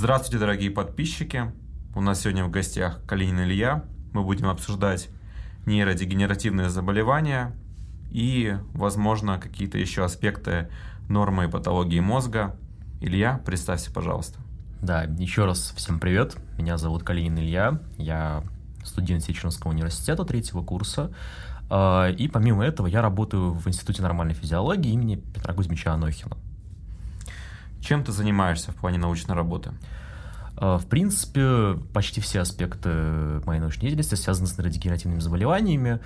Здравствуйте, дорогие подписчики. У нас сегодня в гостях Калинин Илья. Мы будем обсуждать нейродегенеративные заболевания и, возможно, какие-то еще аспекты нормы и патологии мозга. Илья, представься, пожалуйста. Да, еще раз всем привет. Меня зовут Калинин Илья. Я студент Сеченского университета третьего курса. А, и помимо этого я работаю в Институте нормальной физиологии имени Петра Кузьмича Анохина. Чем ты занимаешься в плане научной работы? А, в принципе, почти все аспекты моей научной деятельности связаны с нейродегенеративными заболеваниями.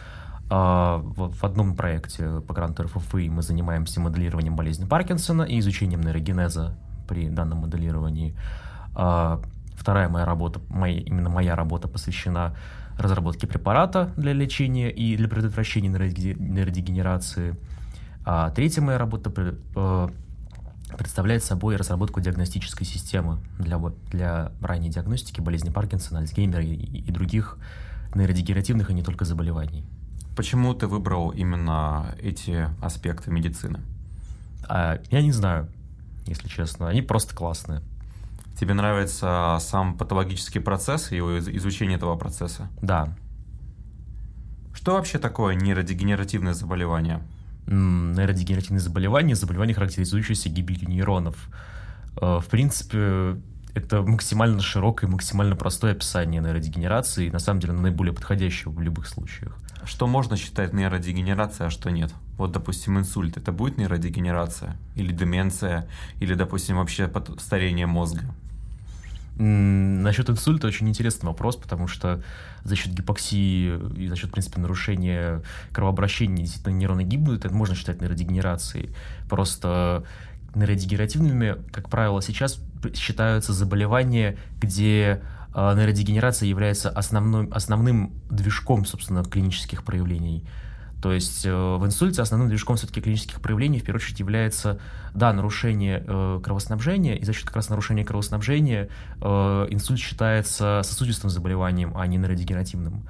А, в одном проекте по гранту РФФИ мы занимаемся моделированием болезни Паркинсона и изучением нейрогенеза при данном моделировании. Вторая моя работа, моя, именно моя работа посвящена разработке препарата для лечения и для предотвращения нейродегенерации. А третья моя работа э, представляет собой разработку диагностической системы для, для ранней диагностики болезни Паркинсона, Альцгеймера и, и других нейродегенеративных и не только заболеваний. Почему ты выбрал именно эти аспекты медицины? А, я не знаю, если честно. Они просто классные. Тебе нравится сам патологический процесс и изучение этого процесса? Да. Что вообще такое нейродегенеративное заболевание? Нейродегенеративные заболевания – заболевания, характеризующиеся гибелью нейронов. Э, в принципе, это максимально широкое, максимально простое описание нейродегенерации, на самом деле наиболее подходящее в любых случаях. Что можно считать нейродегенерацией, а что нет? Вот, допустим, инсульт – это будет нейродегенерация? Или деменция? Или, допустим, вообще старение мозга? Насчет инсульта очень интересный вопрос, потому что за счет гипоксии и за счет, в принципе, нарушения кровообращения действительно нейроны гибнут, это можно считать нейродегенерацией. Просто нейродегенеративными, как правило, сейчас считаются заболевания, где э, нейродегенерация является основным, основным движком, собственно, клинических проявлений. То есть э, в инсульте основным движком все-таки клинических проявлений в первую очередь является, да, нарушение э, кровоснабжения, и за счет как раз нарушения кровоснабжения э, инсульт считается сосудистым заболеванием, а не нейродегенеративным.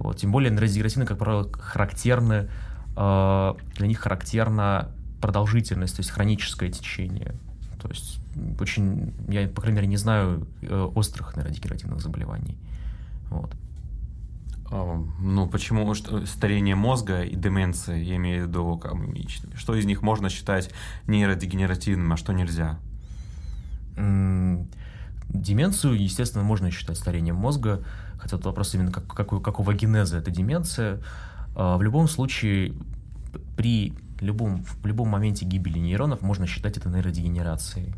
Вот. Тем более нейродегенеративные, как правило, характерны, для них характерна продолжительность, то есть хроническое течение. То есть очень, я, по крайней мере, не знаю острых нейродегенеративных заболеваний. Вот. Ну, почему старение мозга и деменция, я имею в виду, что из них можно считать нейродегенеративным, а что нельзя? Деменцию, естественно, можно считать старением мозга, хотя тут вопрос именно как, какой, какого генеза эта деменция. А, в любом случае, при любом, в любом моменте гибели нейронов можно считать это нейродегенерацией.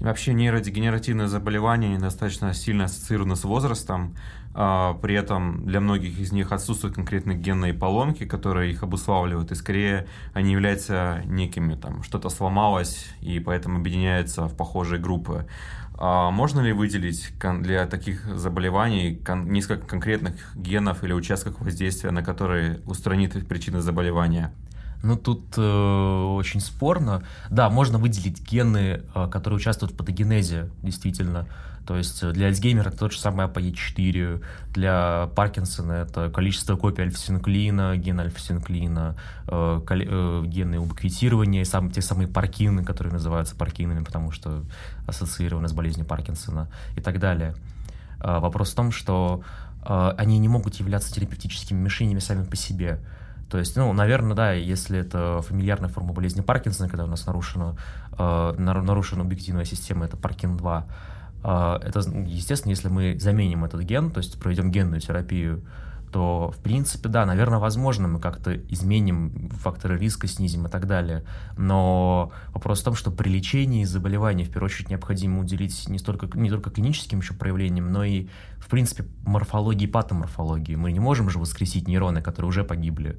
Вообще нейродегенеративные заболевания достаточно сильно ассоциированы с возрастом, при этом для многих из них отсутствуют конкретные генные поломки, которые их обуславливают, и скорее они являются некими, там, что-то сломалось, и поэтому объединяются в похожие группы. А можно ли выделить для таких заболеваний несколько конкретных генов или участков воздействия, на которые устранит причины заболевания? Ну, тут э, очень спорно. Да, можно выделить гены, э, которые участвуют в патогенезе, действительно. То есть для Альцгеймера это тот же самый APE4, для Паркинсона это количество копий альфа-синуклеина, ген альфа-синуклеина, э, э, гены убиквитирования, сам, те самые паркины, которые называются паркинами, потому что ассоциированы с болезнью Паркинсона и так далее. Э, вопрос в том, что э, они не могут являться терапевтическими мишенями сами по себе. То есть, ну, наверное, да, если это фамильярная форма болезни Паркинсона, когда у нас нарушена, э, нарушена объективная система, это Паркин-2, э, это, естественно, если мы заменим этот ген, то есть проведем генную терапию, то, в принципе, да, наверное, возможно, мы как-то изменим факторы риска, снизим и так далее. Но вопрос в том, что при лечении заболеваний, в первую очередь, необходимо уделить не, столько, не только клиническим еще проявлениям, но и, в принципе, морфологии и патоморфологии. Мы не можем же воскресить нейроны, которые уже погибли.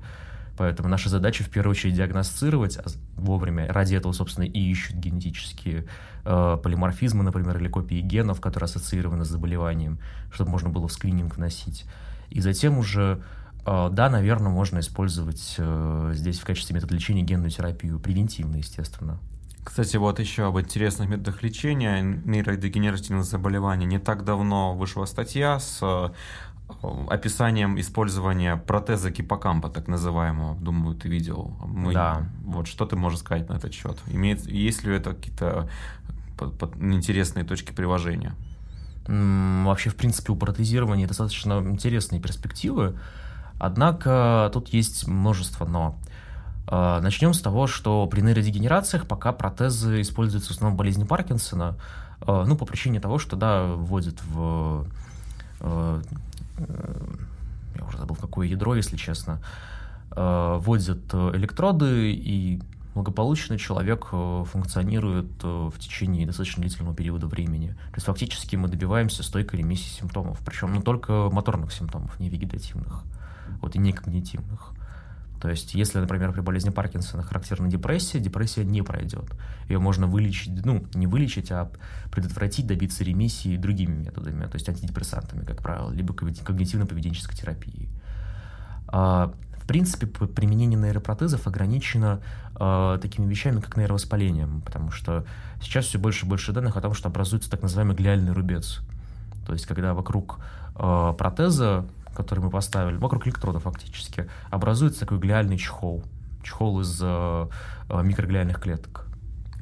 Поэтому наша задача в первую очередь диагностировать а вовремя. Ради этого, собственно, и ищут генетические э, полиморфизмы, например, или копии генов, которые ассоциированы с заболеванием, чтобы можно было в скрининг вносить. И затем уже, э, да, наверное, можно использовать э, здесь в качестве метода лечения генную терапию, превентивно, естественно. Кстати, вот еще об интересных методах лечения нейродегенеративных заболеваний. Не так давно вышла статья с э, описанием использования протеза гиппокампа, так называемого. Думаю, ты видел. Мы, да. Вот что ты можешь сказать на этот счет? Имеет, есть ли это какие-то интересные точки приложения? Вообще, в принципе, у протезирования достаточно интересные перспективы, однако тут есть множество «но». А, Начнем с того, что при нейродегенерациях пока протезы используются в основном в болезни Паркинсона, а, ну, по причине того, что, да, вводят в... А, я уже забыл, какое ядро, если честно, вводят электроды, и благополучно человек функционирует в течение достаточно длительного периода времени. То есть фактически мы добиваемся стойкой ремиссии симптомов, причем ну, только моторных симптомов, не вегетативных, вот и не когнитивных. То есть, если, например, при болезни Паркинсона характерна депрессия, депрессия не пройдет. Ее можно вылечить, ну, не вылечить, а предотвратить, добиться ремиссии другими методами, то есть антидепрессантами, как правило, либо когнитивно-поведенческой терапией. Принципе, применение нейропротезов ограничено э, такими вещами, как нейровоспаление, потому что сейчас все больше и больше данных о том, что образуется так называемый глиальный рубец. То есть, когда вокруг э, протеза который мы поставили, вокруг электрода фактически, образуется такой глиальный чехол. Чехол из э, э, микроглиальных клеток.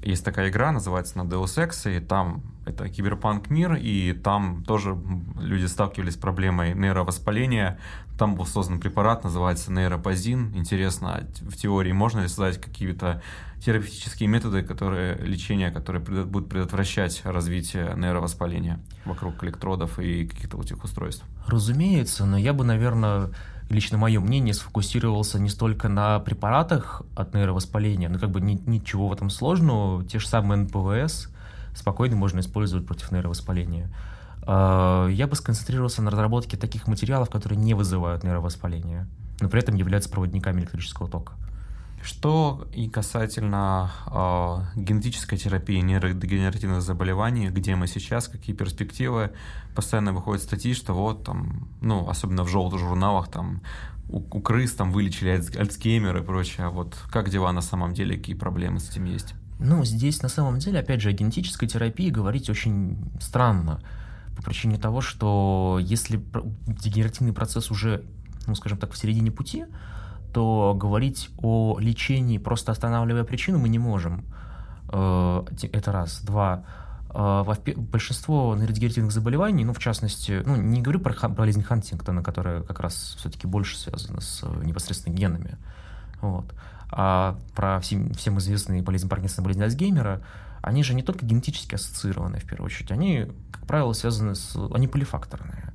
Есть такая игра, называется на Deus Ex, и там это киберпанк мир, и там тоже люди сталкивались с проблемой нейровоспаления. Там был создан препарат, называется нейропозин. Интересно, в теории можно ли создать какие-то терапевтические методы, которые, лечения, которые будут предотвращать развитие нейровоспаления вокруг электродов и каких-то вот этих устройств? Разумеется, но я бы, наверное, лично мое мнение, сфокусировался не столько на препаратах от нейровоспаления, но как бы ни, ничего в этом сложного, те же самые НПВС спокойно можно использовать против нейровоспаления. А, я бы сконцентрировался на разработке таких материалов, которые не вызывают нейровоспаление, но при этом являются проводниками электрического тока. Что и касательно э, генетической терапии нейродегенеративных заболеваний, где мы сейчас, какие перспективы, постоянно выходят статьи, что вот там, ну, особенно в желтых журналах, там, у, у крыс там вылечили Альцгеймер и прочее. А вот как дела на самом деле, какие проблемы с этим есть? Ну, здесь на самом деле, опять же, о генетической терапии говорить очень странно, по причине того, что если дегенеративный процесс уже, ну, скажем так, в середине пути, то говорить о лечении, просто останавливая причину, мы не можем. Э, это раз. Два. Э, большинство нейродегенеративных заболеваний, ну, в частности, ну, не говорю про болезнь Хантингтона, которая как раз все-таки больше связана с э, непосредственно генами, вот, а про всем, всем известные болезнь Паркинсона, болезнь Альцгеймера, они же не только генетически ассоциированы, в первую очередь, они, как правило, связаны с... они полифакторные.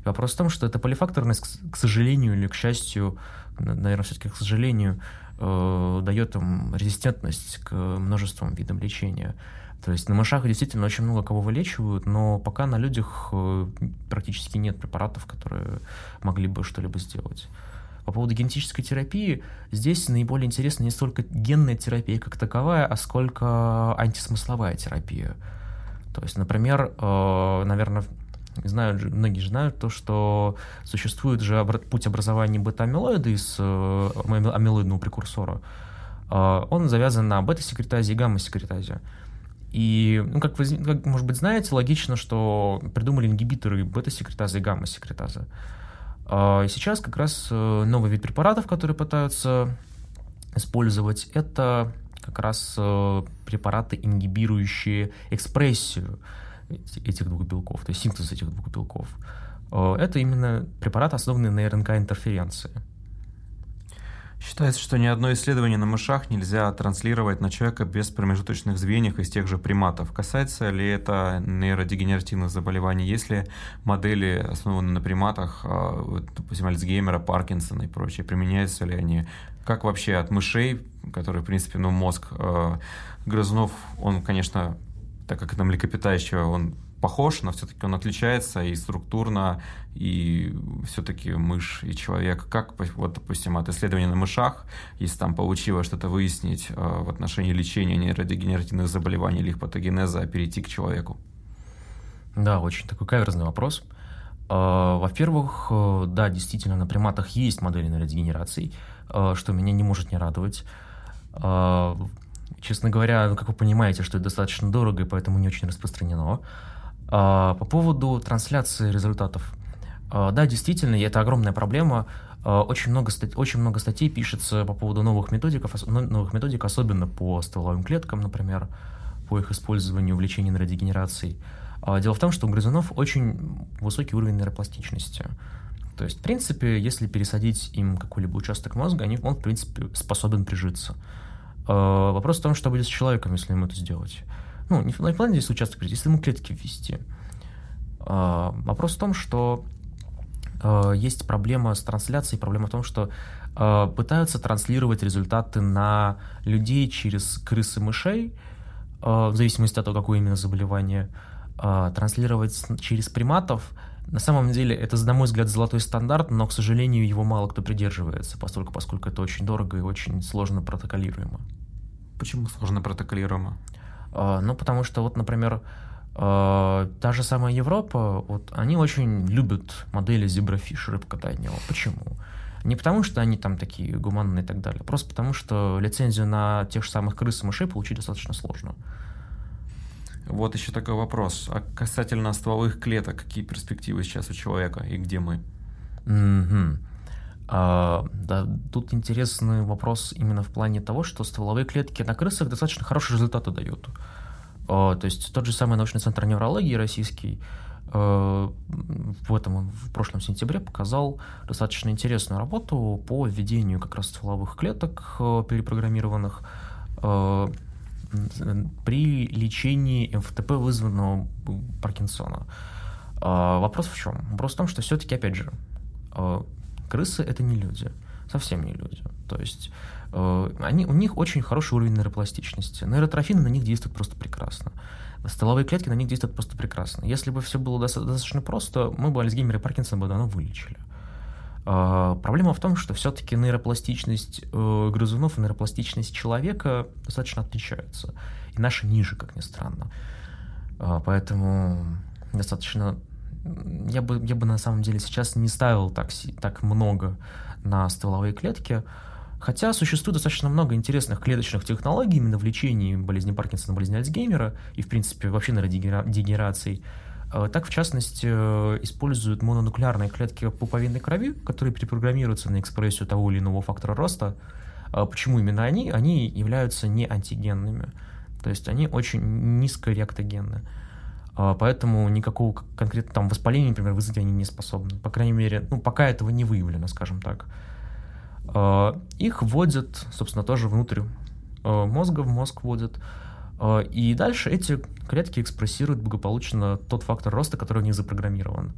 И вопрос в том, что эта полифакторность, к сожалению или к счастью, наверное, все-таки, к сожалению, э, дает им резистентность к множеству видам лечения. То есть на мышах действительно очень много кого вылечивают, но пока на людях э, практически нет препаратов, которые могли бы что-либо сделать. По поводу генетической терапии, здесь наиболее интересна не столько генная терапия как таковая, а сколько антисмысловая терапия. То есть, например, э, наверное, знают, многие же знают то, что существует же путь образования бета-амилоида из э, амилоидного прекурсора. Э, он завязан на бета-секретазе и гамма-секретазе. И, ну, как вы, как, может быть, знаете, логично, что придумали ингибиторы бета-секретазы и гамма-секретазы. Э, и сейчас как раз новый вид препаратов, которые пытаются использовать, это как раз препараты, ингибирующие экспрессию этих двух белков, то есть синтез этих двух белков. Э, это именно препарат, основанный на РНК-интерференции. Считается, что ни одно исследование на мышах нельзя транслировать на человека без промежуточных звеньев из тех же приматов. Касается ли это нейродегенеративных заболеваний? Если модели, основанные на приматах, э, допустим, Альцгеймера, Паркинсона и прочее, применяются ли они? Как вообще от мышей, которые, в принципе, ну, мозг э, грызунов, он, конечно, так как на млекопитающего он похож, но все-таки он отличается и структурно, и все-таки мышь и человек. Как, вот, допустим, от исследования на мышах, если там получилось что-то выяснить э, в отношении лечения нейродегенеративных заболеваний или их патогенеза, перейти к человеку? Да, очень такой каверзный вопрос. Э, во-первых, э, да, действительно, на приматах есть модели нейродегенерации, что меня не может не радовать. Честно говоря, ну, как вы понимаете, что это достаточно дорого и поэтому не очень распространено. А, по поводу трансляции результатов. А, да, действительно, это огромная проблема. А, очень много, очень много статей пишется по поводу новых методик, новых методик, особенно по стволовым клеткам, например. по их использованию в лечении нейродегенерацией. А, дело в том, что у грызунов очень высокий уровень нейропластичности. То есть, в принципе, если пересадить им какой-либо участок мозга, они, он, в принципе, способен прижиться. Вопрос в том, что будет с человеком, если ему это сделать. Ну, не в плане здесь участок если ему клетки ввести. А, вопрос в том, что есть проблема с трансляцией, проблема в том, что пытаются транслировать результаты на людей через крысы мышей, в зависимости от того, какое именно заболевание – транслировать через приматов, на самом деле это, на мой взгляд, золотой стандарт, но, к сожалению, его мало кто придерживается, поскольку, поскольку это очень дорого и очень сложно протоколируемо. Почему сложно протоколируемо? Э, ну, потому что вот, например, э, та же самая Европа, вот они очень любят модели зеброфиш рыбкатания. Почему? Не потому, что они там такие гуманные и так далее, просто потому, что лицензию на тех же самых крыс и мышей получить достаточно сложно. Вот еще такой вопрос. А касательно стволовых клеток, какие перспективы сейчас у человека и где мы? Mm-hmm. А, да, тут интересный вопрос именно в плане того, что стволовые клетки на крысах достаточно хорошие результаты дают. А, то есть тот же самый научный центр неврологии российский а, в этом в прошлом сентябре показал достаточно интересную работу по введению как раз стволовых клеток а, перепрограммированных при лечении МФТП, вызванного Паркинсона. Вопрос в чем? Вопрос в том, что все-таки, опять же, крысы — это не люди, совсем не люди. То есть а, они, у них очень хороший уровень нейропластичности. Нейротрофины на них действуют просто прекрасно. Столовые клетки на них действуют просто прекрасно. Если бы все было достаточно просто, мы бы Альцгеймера и Паркинсона бы давно вылечили. А, проблема в том, что все-таки нейропластичность э, грызунов и нейропластичность человека достаточно отличаются. И наша ниже, как ни странно. А, поэтому достаточно... Я бы, я бы на самом деле сейчас не ставил так, так много на стволовые клетки, Хотя существует достаточно много интересных клеточных технологий именно в лечении болезни Паркинсона, болезни Альцгеймера и, в принципе, вообще нейродегенерации. Э, так, в частности, э, используют мононуклеарные клетки пуповинной крови, которые перепрограммируются на экспрессию того или иного фактора роста. А почему именно они? Они являются не антигенными, то есть они очень низкореактогенны. А поэтому никакого конкретного там воспаления, например, вызвать они не способны. По крайней мере, ну, пока этого не выявлено, скажем так. А, их вводят, собственно, тоже внутрь э, мозга, в мозг вводят. А, и дальше эти клетки экспрессируют благополучно тот фактор роста, который у них запрограммирован.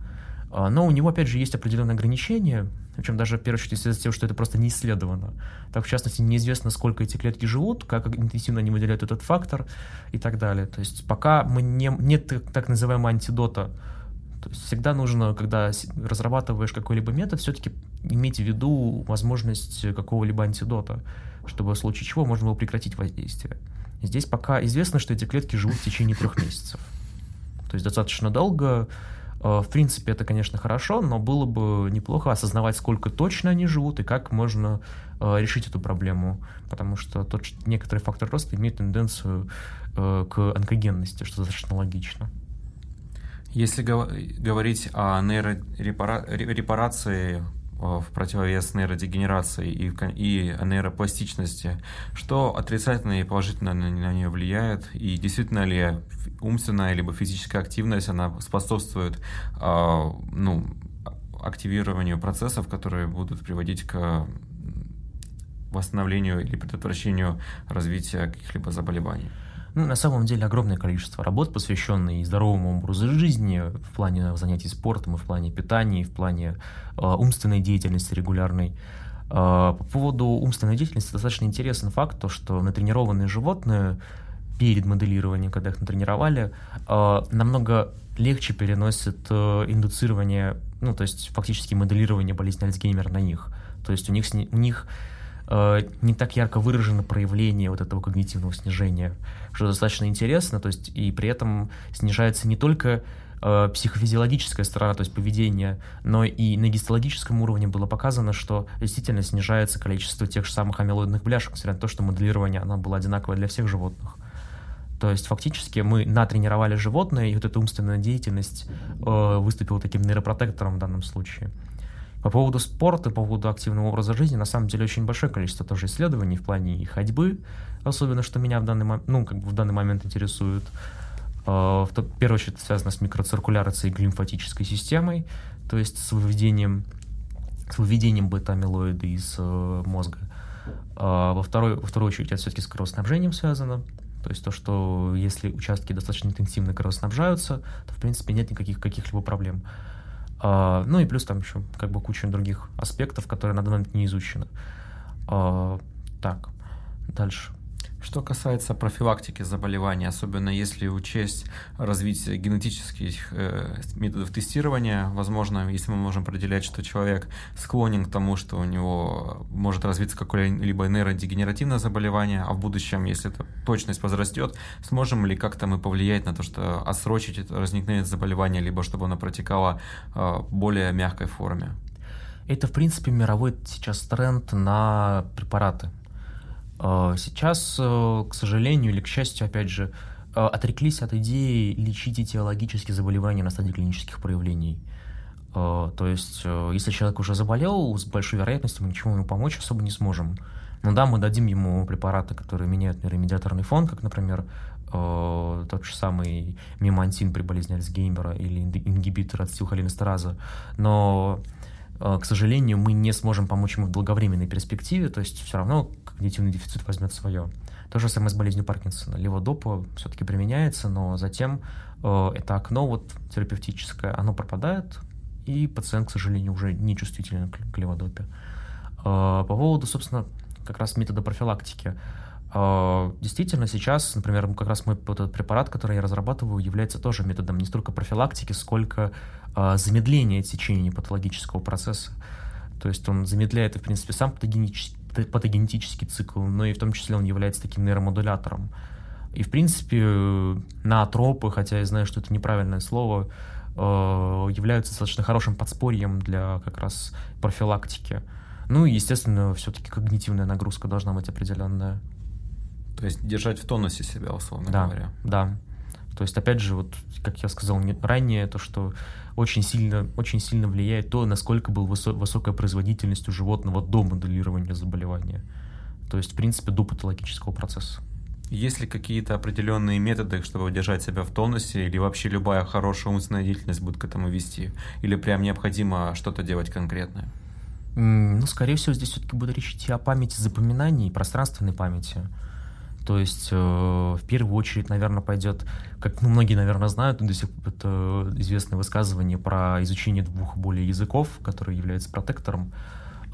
А, но у него, опять же, есть определенные ограничения, причем даже, в первую очередь, из-за того, что это просто не исследовано. Так, в частности, неизвестно, сколько эти клетки живут, как интенсивно они выделяют этот фактор и так далее. То есть пока мы не, нет так называемого антидота, то есть всегда нужно, когда разрабатываешь какой-либо метод, все-таки иметь в виду возможность какого-либо антидота, чтобы в случае чего можно было прекратить воздействие. Здесь пока известно, что эти клетки живут в течение трех месяцев. То есть достаточно долго. Э, в принципе, это, конечно, хорошо, но было бы неплохо осознавать, сколько точно они живут и как можно э, решить эту проблему. Потому что тот, некоторый фактор роста имеет тенденцию э, к онкогенности, что достаточно логично. Если говорить о нейрорепарации в противовес нейродегенерации и, и нейропластичности, что отрицательно и положительно на, на нее влияет, и действительно ли умственная либо физическая активность, она способствует э, ну, активированию процессов, которые будут приводить к восстановлению или предотвращению развития каких-либо заболеваний. Ну, на самом деле огромное количество работ, посвященных здоровому образу жизни в плане занятий спортом, и в плане питания, и в плане э, умственной деятельности регулярной. Э, по поводу умственной деятельности достаточно интересный факт, то, что натренированные животные перед моделированием, когда их натренировали, э, намного легче переносят э, индуцирование, ну, то есть фактически моделирование болезни Альцгеймера на них. То есть у них, у них Э, не так ярко выражено проявление вот этого когнитивного снижения, что достаточно интересно, то есть и при этом снижается не только э, психофизиологическая сторона, то есть поведение, но и на гистологическом уровне было показано, что действительно снижается количество тех же самых амилоидных бляшек, несмотря на то, что моделирование оно было одинаковое для всех животных. То есть фактически мы натренировали животное, и вот эта умственная деятельность э, выступила таким нейропротектором в данном случае. По поводу спорта, по поводу активного образа жизни, на самом деле очень большое количество тоже исследований в плане ходьбы, особенно что меня в данный, момент, ну, как бы в данный момент интересует. А, в первую очередь это связано с микроциркуляцией глимфатической системой, то есть с выведением, с выведением бета-амилоида из э, мозга. А, во, второй, во вторую очередь это все-таки с кровоснабжением связано, то есть то, что если участки достаточно интенсивно кровоснабжаются, то, в принципе, нет никаких каких-либо проблем. Uh, ну и плюс там еще как бы куча других аспектов, которые на данный момент не изучены. Uh, так, дальше. Что касается профилактики заболеваний, особенно если учесть развитие генетических э, методов тестирования, возможно, если мы можем определять, что человек склонен к тому, что у него может развиться какое-либо нейродегенеративное заболевание, а в будущем, если эта точность возрастет, сможем ли как-то мы повлиять на то, что отсрочить возникновение заболевания, либо чтобы оно протекало э, в более мягкой форме? Это, в принципе, мировой сейчас тренд на препараты сейчас, э, к сожалению или к счастью, опять же, э, отреклись от идеи лечить этиологические заболевания на стадии клинических проявлений. А, то есть, э, если человек уже заболел, с большой вероятностью мы ничего ему помочь особо не сможем. Ну да, мы дадим ему препараты, которые меняют нейромедиаторный фон, как, например, тот же самый мемантин при болезни Альцгеймера или ингибитор ацетилхолинестераза. Но, к сожалению, мы не сможем помочь ему в долговременной перспективе, то есть все равно когнитивный дефицит возьмет свое. То же самое с болезнью Паркинсона. Леводопа все-таки применяется, но затем э, это окно вот терапевтическое, оно пропадает, и пациент, к сожалению, уже не чувствителен к, к леводопе. Э, по поводу, собственно, как раз метода профилактики. Э, действительно, сейчас, например, как раз мой вот этот препарат, который я разрабатываю, является тоже методом не столько профилактики, сколько э, замедления течения патологического процесса. То есть он замедляет, в принципе, сам патогенический патогенетический цикл, но и в том числе он является таким нейромодулятором. И, в принципе, наотропы, хотя я знаю, что это неправильное слово, э, являются достаточно хорошим подспорьем для как раз профилактики. Ну и, естественно, все-таки когнитивная нагрузка должна быть определенная. То есть держать в тонусе себя, условно да, говоря. Да. То есть, опять же, вот, как я сказал ранее, то, что очень сильно, очень сильно влияет то, насколько была высо- высокая производительность у животного до моделирования заболевания. То есть, в принципе, до патологического процесса. Есть ли какие-то определенные методы, чтобы удержать себя в тонусе, или вообще любая хорошая умственная деятельность будет к этому вести? Или прям необходимо что-то делать конкретное? Ну, скорее всего, здесь все-таки будет речь идти о памяти запоминаний, пространственной памяти. То есть э, в первую очередь, наверное, пойдет, как ну, многие, наверное, знают, до сих пор это известное высказывание про изучение двух более языков, который является протектором.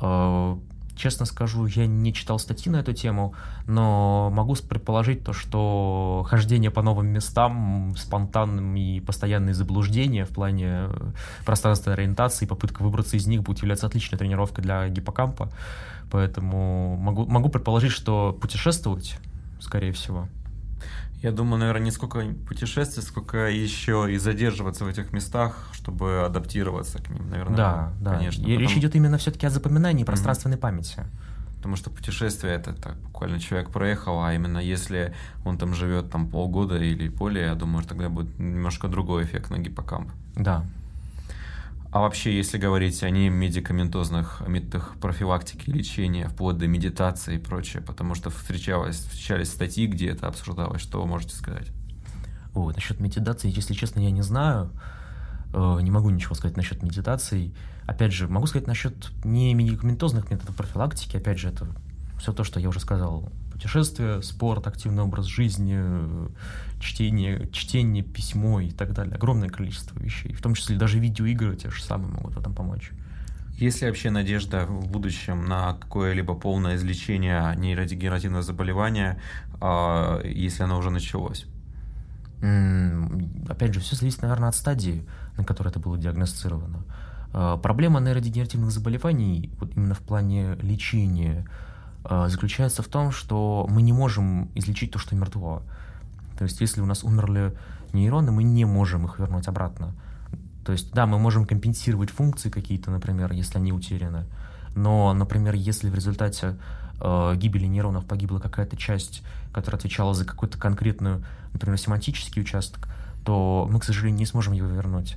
Э, честно скажу, я не читал статьи на эту тему, но могу предположить то, что хождение по новым местам, спонтанным и постоянные заблуждения в плане пространственной ориентации, попытка выбраться из них будет являться отличной тренировкой для гиппокампа. Поэтому могу, могу предположить, что путешествовать скорее всего. Я думаю, наверное, не сколько путешествий, сколько еще и задерживаться в этих местах, чтобы адаптироваться к ним, наверное. Да, да. Конечно. И Речь идет именно все-таки о запоминании mm-hmm. пространственной памяти. Потому что путешествие это так, буквально человек проехал, а именно если он там живет там полгода или более, я думаю, тогда будет немножко другой эффект на гиппокамп. Да, а вообще, если говорить о немедикаментозных методах профилактики, лечения, вплоть до медитации и прочее, потому что встречалось, встречались статьи, где это обсуждалось, что вы можете сказать? Ой, насчет медитации, если честно, я не знаю. Э, не могу ничего сказать насчет медитации. Опять же, могу сказать насчет не медикаментозных методов профилактики. Опять же, это все то, что я уже сказал путешествия, спорт, активный образ жизни, чтение, чтение, письмо и так далее. Огромное количество вещей. В том числе даже видеоигры те же самые могут в этом помочь. Есть ли вообще надежда в будущем на какое-либо полное излечение нейродегенеративного заболевания, а, если оно уже началось? Опять же, все зависит, наверное, от стадии, на которой это было диагностировано. А, проблема нейродегенеративных заболеваний, вот именно в плане лечения, заключается в том, что мы не можем излечить то, что мертво. То есть, если у нас умерли нейроны, мы не можем их вернуть обратно. То есть, да, мы можем компенсировать функции какие-то, например, если они утеряны. Но, например, если в результате э, гибели нейронов погибла какая-то часть, которая отвечала за какую-то конкретную, например, семантический участок, то мы, к сожалению, не сможем его вернуть.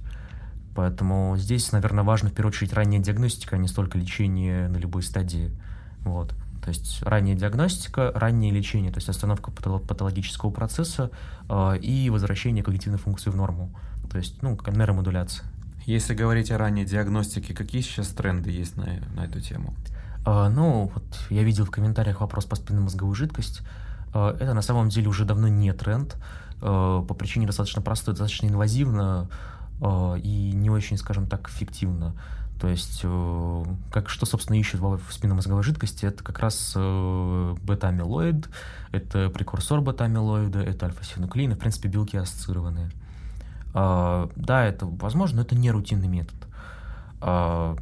Поэтому здесь, наверное, важно в первую очередь ранняя диагностика, а не столько лечение на любой стадии. Вот. То есть ранняя диагностика, раннее лечение, то есть остановка патологического процесса э, и возвращение когнитивной функции в норму. То есть, ну, нейромодуляция. Если говорить о ранней диагностике, какие сейчас тренды есть на, на эту тему? Э, ну, вот я видел в комментариях вопрос по спинномозговой жидкости. Э, это на самом деле уже давно не тренд, э, по причине достаточно простой, достаточно инвазивно э, и не очень, скажем так, эффективно. То есть, э, как, что, собственно, ищут в спинномозговой жидкости, это как раз э, бета-амилоид, это прекурсор бета-амилоида, это альфа-синуклеин, в принципе, белки ассоциированные. Э, да, это возможно, но это не рутинный метод. Э,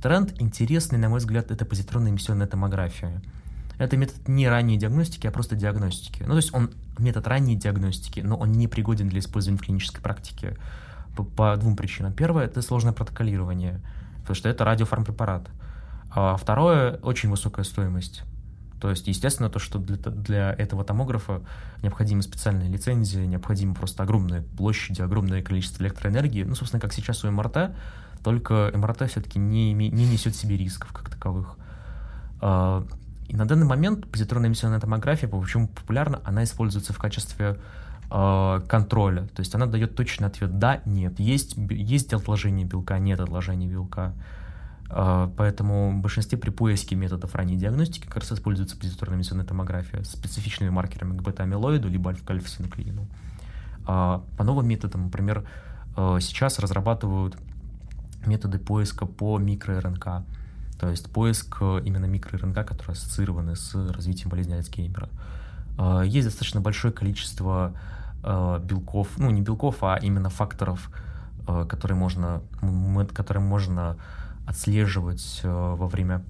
тренд интересный, на мой взгляд, это позитронная эмиссионная томография. Это метод не ранней диагностики, а просто диагностики. Ну, то есть он метод ранней диагностики, но он не пригоден для использования в клинической практике по, по двум причинам. Первое — это сложное протоколирование — потому что это радиофармпрепарат. А второе — очень высокая стоимость. То есть, естественно, то, что для, для этого томографа необходима специальная лицензия, необходимо просто огромная площадь, огромное количество электроэнергии. Ну, собственно, как сейчас у МРТ, только МРТ все-таки не, не несет в себе рисков как таковых. А, и на данный момент позитронная эмиссионная томография, почему популярна, она используется в качестве э, контроля. То есть она дает точный ответ «да», «нет». Есть, есть отложение белка, нет отложения белка. Э, поэтому в большинстве при поиске методов ранней диагностики как раз используется позитронная эмиссионная томография с специфичными маркерами к бета-амилоиду либо альфа-синуклеину. Э, по новым методам, например, сейчас разрабатывают методы поиска по микро-РНК. То есть поиск именно микро-РНК, которые ассоциированы с развитием болезни Альцгеймера. Есть достаточно большое количество белков, ну не белков, а именно факторов, э, которые можно, которые можно отслеживать э, во время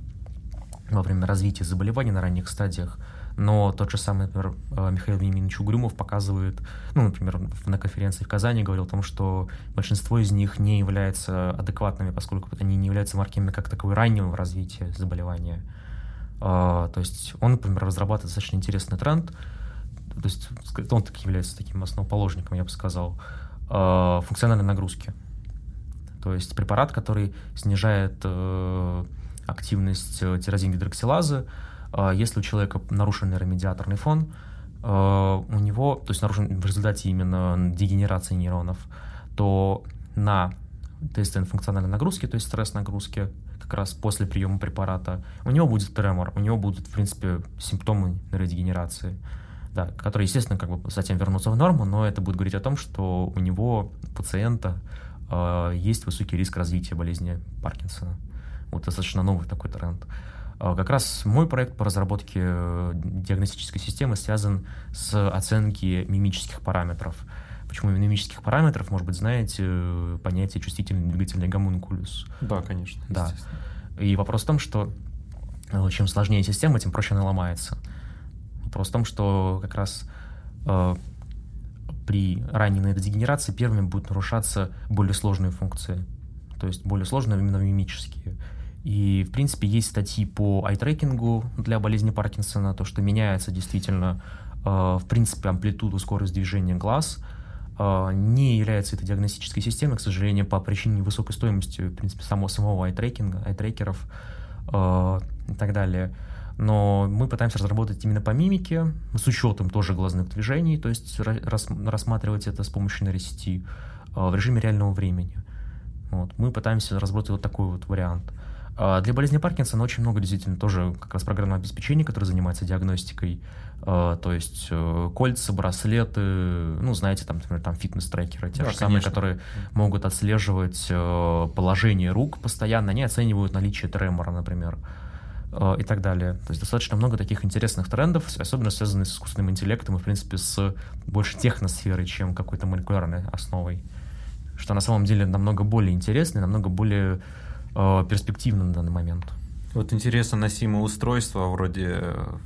во время развития заболеваний на ранних стадиях. Но тот же самый, например, э, Михаил Вениаминович Угрюмов показывает, ну, например, на конференции в Казани говорил о том, что большинство из них не являются адекватными, поскольку они не являются маркерами как таковой раннего развития заболевания. То есть он, например, разрабатывает достаточно интересный тренд, то есть он так является таким основоположником, я бы сказал, э, функциональной нагрузки. То есть препарат, который снижает э, активность э, тирозин-гидроксилазы, если у человека нарушен нейромедиаторный фон, у него, то есть нарушен в результате именно дегенерации нейронов, то на тесте функциональной нагрузки, то есть стресс-нагрузки, как раз после приема препарата, у него будет тремор, у него будут, в принципе, симптомы нейродегенерации да, которые, естественно, как бы затем вернутся в норму, но это будет говорить о том, что у него, пациента, э, есть высокий риск развития болезни Паркинсона. Вот достаточно новый такой тренд. Э, как раз мой проект по разработке э, диагностической системы связан с оценки мимических параметров. Почему мимических параметров, может быть, знаете, э, понятие чувствительный двигательный гомункулюс. Да, конечно. Да. И вопрос в том, что э, чем сложнее система, тем проще она ломается. Вопрос в том, что как раз э, при ранней нейродегенерации первыми будут нарушаться более сложные функции, то есть более сложные именно мимические. И, в принципе, есть статьи по айтрекингу для болезни Паркинсона, то, что меняется действительно, э, в принципе, амплитуду, скорость движения глаз, э, не является это диагностической системой, к сожалению, по причине высокой стоимости, в принципе, самого, самого айтрекинга, айтрекеров э, и так далее но мы пытаемся разработать именно по мимике, с учетом тоже глазных движений, то есть рас, рассматривать это с помощью нейросети э, в режиме реального времени. Вот. Мы пытаемся разработать вот такой вот вариант. А для болезни Паркинсона очень много действительно тоже как раз программного обеспечения, которое занимается диагностикой, э, то есть э, кольца, браслеты, ну, знаете, там, например, там фитнес-трекеры, те да, же конечно. самые, которые могут отслеживать положение рук постоянно, они оценивают наличие тремора, например. Э, и так далее. То есть достаточно много таких интересных трендов, особенно связанных с искусственным интеллектом и, в принципе, с больше техносферой, чем какой-то молекулярной основой. Что на самом деле намного более интересно и намного более э, перспективно на данный момент. Вот интересно, носимые устройства вроде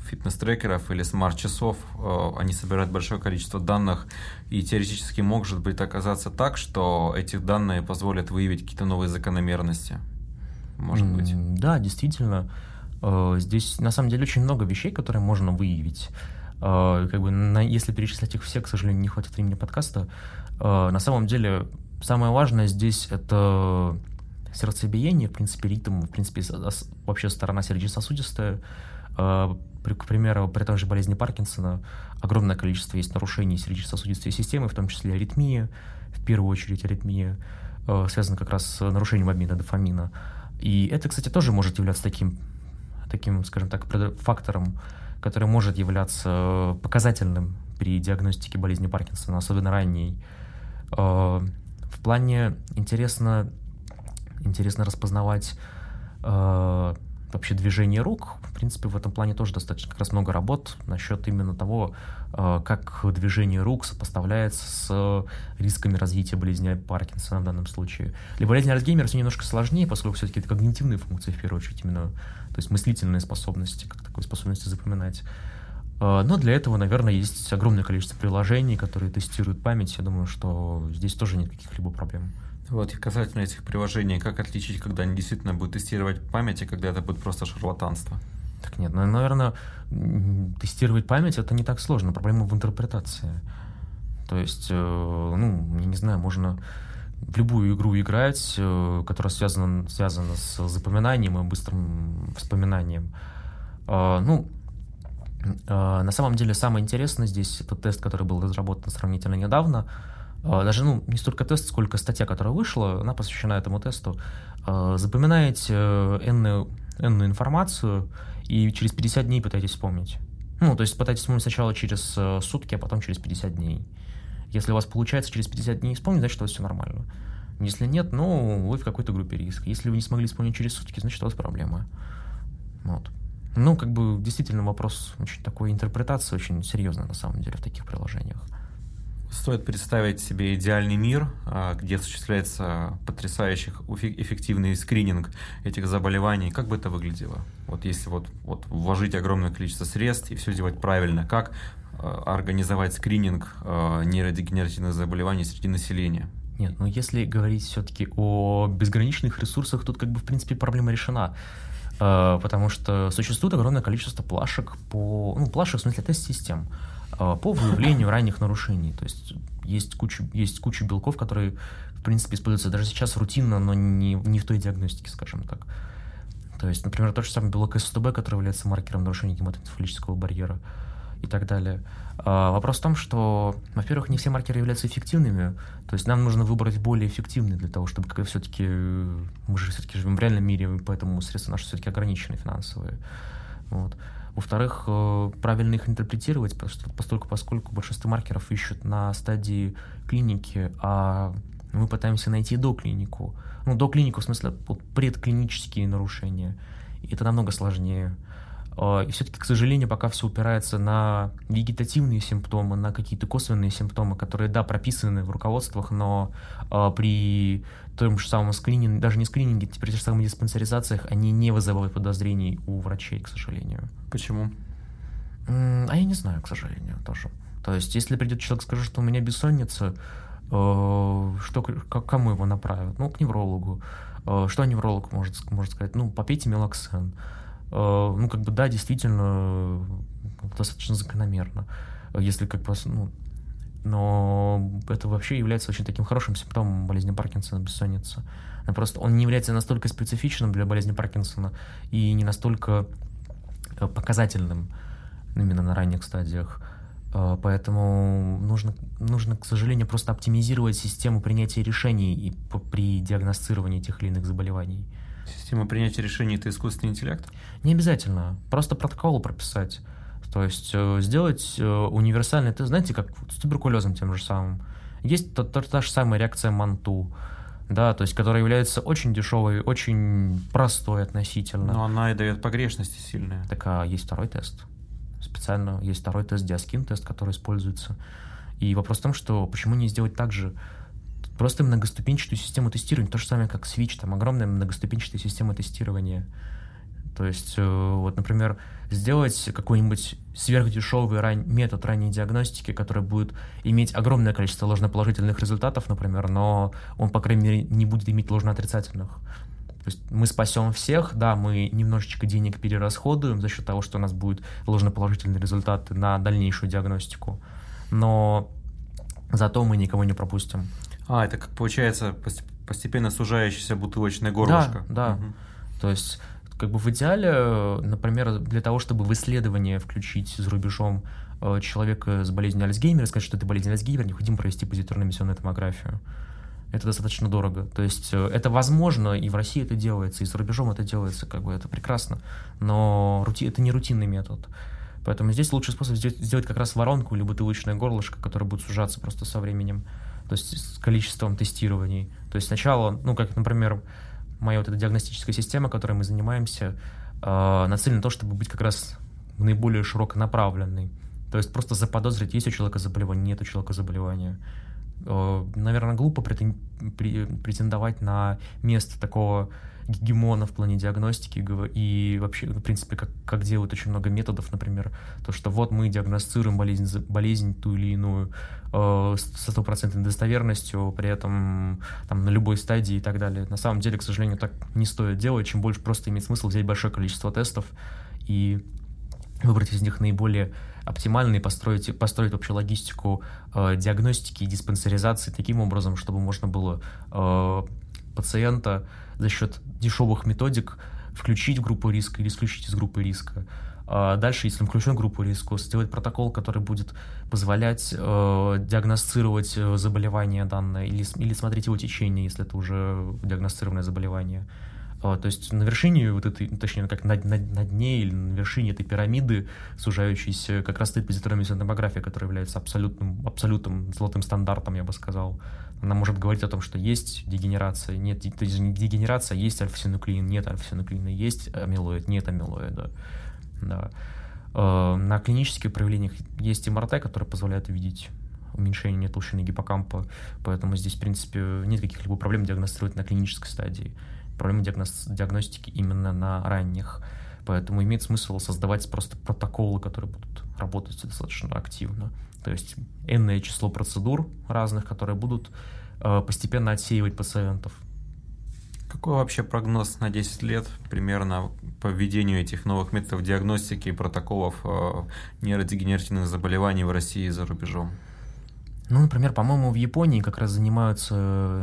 фитнес-трекеров или смарт-часов, э, они собирают большое количество данных, и теоретически может быть оказаться так, что эти данные позволят выявить какие-то новые закономерности. Может быть. Да, действительно. Э, здесь на самом деле очень много вещей, которые можно выявить. Э, как бы, на, если перечислять их все, к сожалению, не хватит времени подкаста. Э, на самом деле самое важное здесь это сердцебиение, в принципе, ритм, в принципе, вообще сторона сердечно-сосудистая. К примеру, при той же болезни Паркинсона огромное количество есть нарушений сердечно-сосудистой системы, в том числе аритмия, в первую очередь аритмия, связана как раз с нарушением обмена дофамина. И это, кстати, тоже может являться таким, таким скажем так, фактором, который может являться показательным при диагностике болезни Паркинсона, особенно ранней. В плане интересно интересно распознавать э, вообще движение рук. В принципе, в этом плане тоже достаточно как раз много работ насчет именно того, э, как движение рук сопоставляется с рисками развития болезни Паркинсона в данном случае. Для болезни Альцгеймера все немножко сложнее, поскольку все-таки это когнитивные функции, в первую очередь, именно, то есть мыслительные способности, как такой способности запоминать. Э, но для этого, наверное, есть огромное количество приложений, которые тестируют память. Я думаю, что здесь тоже нет каких-либо проблем. Вот и касательно этих приложений, как отличить, когда они действительно будут тестировать память, и когда это будет просто шарлатанство? Так нет, ну, наверное, тестировать память это не так сложно, проблема в интерпретации. То есть, э, ну, я не знаю, можно в любую игру играть, э, которая связана, связана с запоминанием и быстрым вспоминанием. Э, ну, на самом деле самое интересное здесь это тест, который был разработан сравнительно недавно, а, даже ну, не столько тест, сколько статья, которая вышла, она посвящена этому тесту. А, запоминаете э, энную, энную информацию и через 50 дней пытаетесь вспомнить. Ну, то есть пытаетесь вспомнить сначала через э, сутки, а потом через 50 дней. Если у вас получается через 50 дней вспомнить, значит, у вас все нормально. Если нет, ну, вы в какой-то группе риска. Если вы не смогли вспомнить через сутки, значит, у вас проблема. Вот. Ну, как бы, действительно, вопрос очень такой интерпретации, очень серьезный, на самом деле, в таких приложениях. Стоит представить себе идеальный мир, а, где осуществляется потрясающий эффективный скрининг этих заболеваний. Как бы это выглядело? Вот если вот, вот вложить огромное количество средств и все делать правильно, как организовать скрининг а, нейродегенеративных заболеваний среди населения? Нет, ну если говорить все-таки о безграничных ресурсах, тут как бы в принципе проблема решена. Потому что существует огромное количество плашек по... Ну, плашек в смысле тест-систем. По выявлению ранних нарушений. То есть есть куча, есть куча белков, которые, в принципе, используются даже сейчас рутинно, но не, не в той диагностике, скажем так. То есть, например, тот же самый белок СТБ, который является маркером нарушения гематоэнцефалического барьера и так далее. А, вопрос в том, что, во-первых, не все маркеры являются эффективными, то есть нам нужно выбрать более эффективный для того, чтобы все-таки, мы же все-таки живем в реальном мире, поэтому средства наши все-таки ограничены финансовые. Вот. Во-вторых, э, правильно их интерпретировать, поскольку, поскольку большинство маркеров ищут на стадии клиники, а мы пытаемся найти до клинику. Ну, до клинику, в смысле, вот предклинические нарушения. И это намного сложнее. А, и все-таки, к сожалению, пока все упирается на вегетативные симптомы, на какие-то косвенные симптомы, которые, да, прописаны в руководствах, но а, при том же самом скрининге, даже не скрининге, при тех же самых диспансеризациях, они не вызывают подозрений у врачей, к сожалению. Почему? А я не знаю, к сожалению, тоже. То есть, если придет человек и скажет, что у меня бессонница, э, что, к кому его направят? Ну, к неврологу. Что невролог может, может сказать? Ну, попейте мелоксен. Э, ну, как бы, да, действительно, достаточно закономерно. Если как бы, ну, но это вообще является очень таким хорошим симптомом болезни Паркинсона, бессонницы. Но просто он не является настолько специфичным для болезни Паркинсона и не настолько э, показательным именно на ранних стадиях. Э, поэтому нужно, нужно, к сожалению, просто оптимизировать систему принятия решений и при диагностировании тех или иных заболеваний. Система принятия решений — это искусственный интеллект? Не обязательно. Просто протоколы прописать. То есть э, сделать э, универсальный тест, знаете, как с туберкулезом тем же самым. Есть та, та, та же самая реакция Манту, да, то есть которая является очень дешевой, очень простой относительно. Но она и дает погрешности сильные. Так а есть второй тест. Специально есть второй тест, диаскин тест, который используется. И вопрос в том, что почему не сделать так же просто многоступенчатую систему тестирования, то же самое, как Switch, там огромная многоступенчатая система тестирования. То есть, э, вот, например, сделать какой-нибудь сверхдешевый ран... метод ранней диагностики, который будет иметь огромное количество ложноположительных результатов, например, но он, по крайней мере, не будет иметь ложноотрицательных. То есть мы спасем всех, да, мы немножечко денег перерасходуем за счет того, что у нас будут ложноположительные результаты на дальнейшую диагностику, но зато мы никого не пропустим. А, это как получается постепенно сужающееся бутылочное горлышко. Да, да. Угу. То есть, как бы в идеале, например, для того, чтобы в исследование включить за рубежом э, человека с болезнью Альцгеймера, сказать, что это болезнь Альцгеймера, необходимо провести позитронную эмиссионную томографию. Это достаточно дорого. То есть э, это возможно, и в России это делается, и за рубежом это делается, как бы это прекрасно. Но рути... это не рутинный метод. Поэтому здесь лучший способ сделать как раз воронку или бутылочное горлышко, которое будет сужаться просто со временем, то есть с количеством тестирований. То есть сначала, ну, как, например, моя вот эта диагностическая система, которой мы занимаемся, э, нацелена на то, чтобы быть как раз наиболее широко направленной. То есть просто заподозрить, есть у человека заболевание, нет у человека заболевания. Э, наверное, глупо претендовать на место такого гегемона в плане диагностики и вообще, в принципе, как, как делают очень много методов, например, то, что вот мы диагностируем болезнь, болезнь ту или иную э, со стопроцентной достоверностью, при этом там, на любой стадии и так далее. На самом деле, к сожалению, так не стоит делать. Чем больше просто имеет смысл взять большое количество тестов и выбрать из них наиболее оптимальные, построить, построить вообще логистику э, диагностики и диспансеризации таким образом, чтобы можно было э, пациента за счет дешевых методик включить в группу риска или исключить из группы риска. А дальше, если он включен в группу риска, сделать протокол, который будет позволять э, диагностировать э, заболевание данное или, или смотреть его течение, если это уже диагностированное заболевание. А, то есть на вершине вот этой, точнее, как на, на, на дне или на вершине этой пирамиды, сужающейся, как раз стоит позитронная томография, которая является абсолютным, абсолютным золотым стандартом, я бы сказал. Она может говорить о том, что есть дегенерация, нет, то есть не дегенерация, есть альфа-синуклеин, нет альфа-синуклеина, есть амилоид, нет амилоида. Да. А, на клинических проявлениях есть МРТ, который позволяет увидеть уменьшение толщины гиппокампа, поэтому здесь, в принципе, нет каких-либо проблем диагностировать на клинической стадии проблемы диагноз, диагностики именно на ранних. Поэтому имеет смысл создавать просто протоколы, которые будут работать достаточно активно. То есть энное число процедур разных, которые будут э, постепенно отсеивать пациентов. Какой вообще прогноз на 10 лет примерно по введению этих новых методов диагностики и протоколов э, нейродегенеративных заболеваний в России и за рубежом? Ну, например, по-моему, в Японии как раз занимаются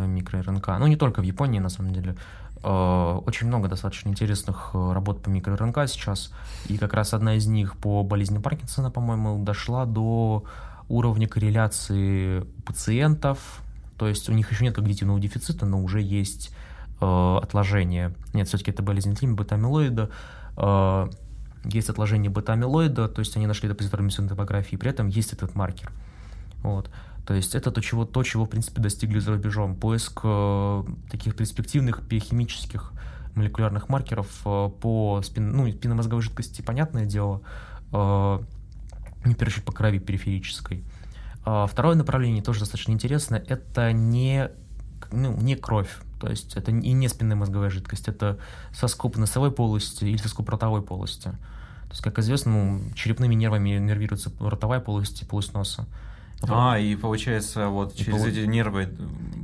микро-РНК. Ну, не только в Японии, на самом деле. Э, очень много достаточно интересных э, работ по микро-РНК сейчас, и как раз одна из них по болезни Паркинсона, по-моему, дошла до уровня корреляции пациентов, то есть у них еще нет когнитивного дефицита, но уже есть э, отложение. Нет, все-таки это болезнь тима бета-амилоида, э, есть отложение бета-амилоида, то есть они нашли это позитронной томографии, при этом есть этот маркер. Вот. То есть это то, чего, то, чего в принципе, достигли за рубежом. Поиск э, таких перспективных биохимических молекулярных маркеров э, по спин, ну, спинномозговой жидкости, понятное дело, э, не перечить по крови периферической. Э, второе направление тоже достаточно интересное, это не, ну, не кровь, то есть это и не спинная мозговая жидкость, это соскоб носовой полости или соскоб ротовой полости. То есть, как известно, ну, черепными нервами нервируется ротовая полость и полость носа. А, и получается, вот и через пол... эти нервы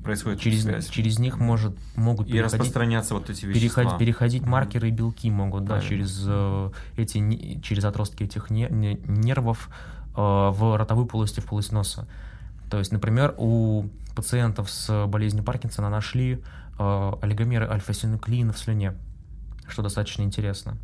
происходит через, связь. Через них может, могут и распространяться вот эти вещества. Переходить, переходить маркеры и белки могут, да, через э, эти через отростки этих не, не, нервов э, в ротовую полость и в полость носа. То есть, например, у пациентов с болезнью Паркинсона нашли э, олигомеры альфа-синуклеина в слюне, что достаточно интересно.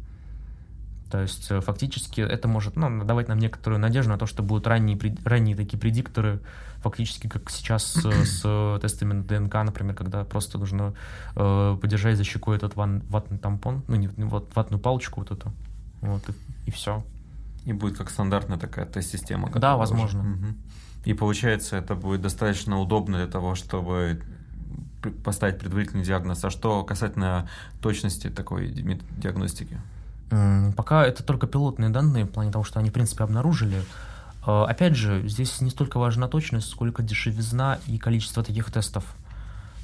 То есть э, фактически это может ну, давать нам некоторую надежду на то, что будут ранние, ранние такие предикторы, фактически как сейчас с, с тестами на ДНК, например, когда просто нужно э, подержать за щекой этот ван, ватный тампон, ну не вот ватную палочку вот эту, вот и, и все. И будет как стандартная такая тест-система. Да, возможно. Угу. И получается, это будет достаточно удобно для того, чтобы поставить предварительный диагноз. А что касательно точности такой диагностики? Пока это только пилотные данные, в плане того, что они, в принципе, обнаружили. А, опять же, здесь не столько важна точность, сколько дешевизна и количество таких тестов.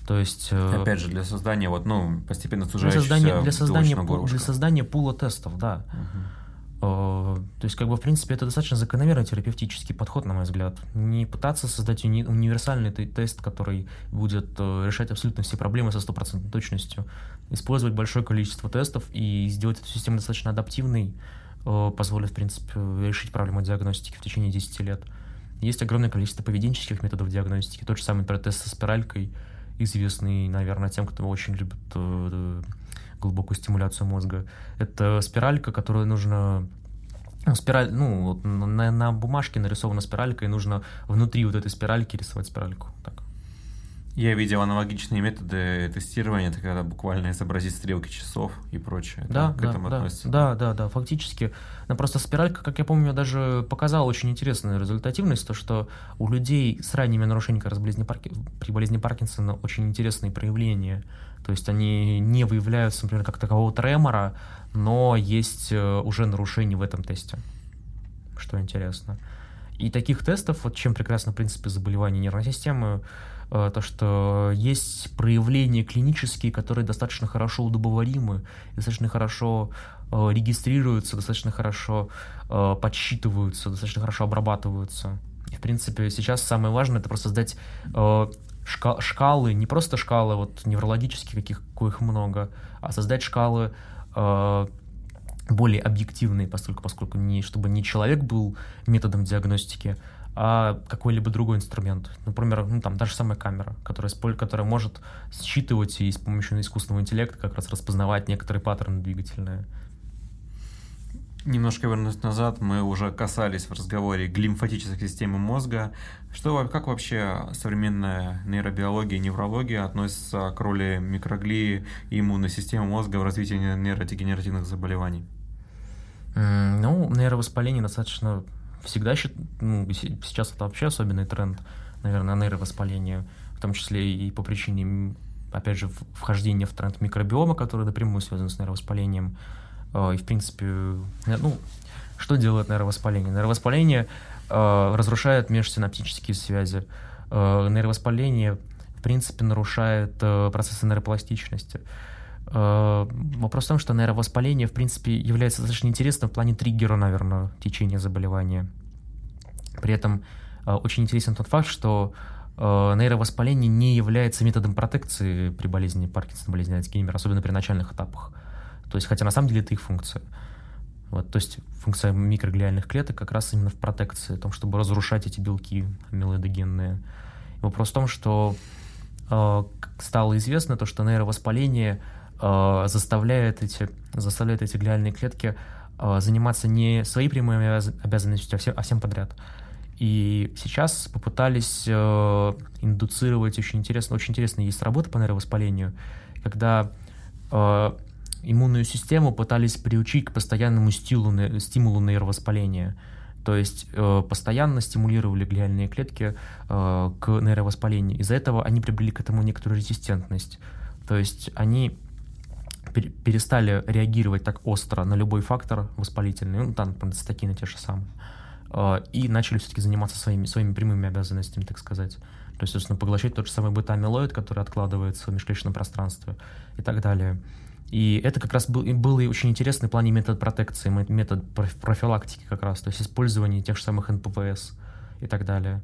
То есть... Э, опять же, для создания, вот, ну, постепенно сужающегося для создания, для создания, для создания пула тестов, да. Угу. То есть, как бы, в принципе, это достаточно закономерный терапевтический подход, на мой взгляд. Не пытаться создать уни- универсальный тест, который будет э, решать абсолютно все проблемы со стопроцентной точностью. Использовать большое количество тестов и сделать эту систему достаточно адаптивной, э, позволит, в принципе, решить проблему диагностики в течение 10 лет. Есть огромное количество поведенческих методов диагностики. Тот же самый тест со спиралькой, известный, наверное, тем, кто очень любит э, глубокую стимуляцию мозга. Это спиралька, которую нужно ну, спираль, ну, на, на бумажке нарисована спиралька, и нужно внутри вот этой спиральки рисовать спиральку. Так. Я видел аналогичные методы тестирования, это когда буквально изобразить стрелки часов и прочее. Да, это, да, к этому да, относится. Да, да, да, фактически. Но просто спиралька, как я помню, даже показала очень интересную результативность, то, что у людей с ранними нарушениями как раз болезни Парки... при болезни Паркинсона очень интересные проявления. То есть они не выявляются, например, как такового тремора, но есть э, уже нарушения в этом тесте, что интересно. И таких тестов, вот чем прекрасно, в принципе, заболевания нервной системы, Э, то, что есть проявления клинические, которые достаточно хорошо удобоваримы, достаточно хорошо э, регистрируются, достаточно хорошо подсчитываются, достаточно хорошо обрабатываются. И, в принципе, сейчас самое важное — это просто создать шкалы, не просто шкалы вот неврологические, каких коих много, а создать шкалы более объективные, поскольку, поскольку не, чтобы не человек был методом диагностики, а какой-либо другой инструмент. Например, ну, там, даже самая камера, которая, которая может считывать и с помощью искусственного интеллекта как раз распознавать некоторые паттерны двигательные. Немножко вернусь назад, мы уже касались в разговоре глимфатической системы мозга. Что, как вообще современная нейробиология и неврология относятся к роли микроглии и иммунной системы мозга в развитии нейродегенеративных заболеваний? Ну, нейровоспаление достаточно всегда ну, сейчас это вообще особенный тренд, наверное, нейровоспаления, в том числе и по причине, опять же, вхождения в тренд микробиома, который напрямую связан с нейровоспалением. А, и, в принципе, ну, что делает нейровоспаление? Нейровоспаление э, разрушает межсинаптические связи. Э, нейровоспаление, в принципе, нарушает э, процессы нейропластичности. Э, вопрос в том, что нейровоспаление, в принципе, является достаточно интересным в плане триггера, наверное, течения заболевания. При этом э, очень интересен тот факт, что э, нейровоспаление не является методом протекции при болезни Паркинсона, болезни Альцгеймера, особенно при начальных этапах. То есть, хотя на самом деле это их функция. Вот, то есть функция микроглиальных клеток как раз именно в протекции, в том, чтобы разрушать эти белки амилоидогенные. Вопрос в том, что э, стало известно то, что нейровоспаление э, заставляет эти, заставляет эти глиальные клетки э, заниматься не своей прямой обязанностью, а всем, а всем подряд. И сейчас попытались э, индуцировать очень интересно, очень интересно есть работа по нейровоспалению, когда э, иммунную систему пытались приучить к постоянному стилу, стимулу нейровоспаления. То есть э, постоянно стимулировали глиальные клетки э, к нейровоспалению. Из-за этого они приобрели к этому некоторую резистентность. То есть они перестали реагировать так остро на любой фактор воспалительный, ну, там, цитокины те же самые, а, и начали все-таки заниматься своими, своими прямыми обязанностями, так сказать. То есть, собственно, поглощать тот же самый бета-амилоид, который откладывается в межклеточном пространстве и так далее. И это как раз был, был и очень интересный в плане метод протекции, метод профилактики как раз, то есть использование тех же самых НПВС и так далее.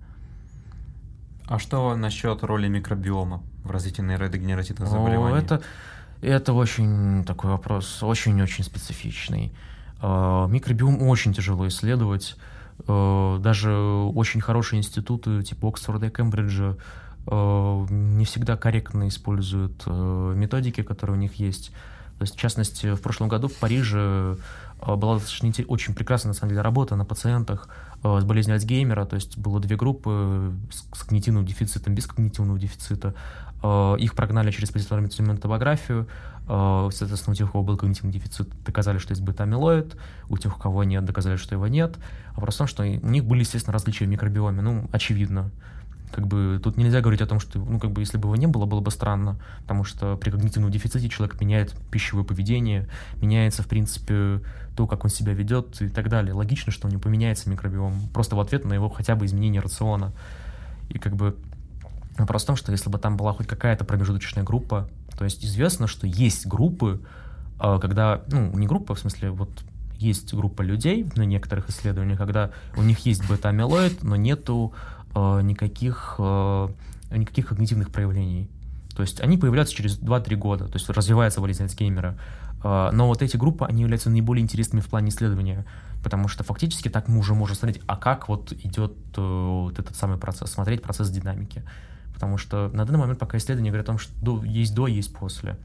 А что насчет роли микробиома в развитии нейродегенеративных заболеваний? О, это, это очень такой вопрос, очень-очень специфичный. А, микробиом очень тяжело исследовать. А, даже очень хорошие институты типа Оксфорда и Кембриджа а, не всегда корректно используют методики, которые у них есть. То есть, в частности, в прошлом году в Париже была достаточно очень прекрасная, на самом деле, работа на пациентах с болезнью Альцгеймера, то есть было две группы с когнитивным дефицитом, без когнитивного дефицита. Э, их прогнали через позитронную томографию. Э, соответственно, у тех, у кого был когнитивный дефицит, доказали, что есть бета-амилоид. У тех, у кого нет, доказали, что его нет. Вопрос в том, что у них были, естественно, различия в микробиоме. Ну, очевидно. Как бы тут нельзя говорить о том, что, ну, как бы, если бы его не было, было бы странно, потому что при когнитивном дефиците человек меняет пищевое поведение, меняется, в принципе, то, как он себя ведет и так далее. Логично, что у него поменяется микробиом, просто в ответ на его хотя бы изменение рациона. И как бы Вопрос в том, что если бы там была хоть какая-то промежуточная группа, то есть известно, что есть группы, а, когда, ну, не группа, в смысле, вот есть группа людей на некоторых исследованиях, когда у них есть бета-амилоид, но нету никаких, э, никаких когнитивных проявлений. То есть они появляются через 2-3 года, то есть развивается болезнь Альцгеймера. Э, но вот эти группы, они являются наиболее интересными в плане исследования, потому что фактически так мы уже можем смотреть, а как вот идет э, вот этот самый процесс, смотреть процесс динамики. Потому что на данный момент пока исследования говорят о том, что есть до, есть после.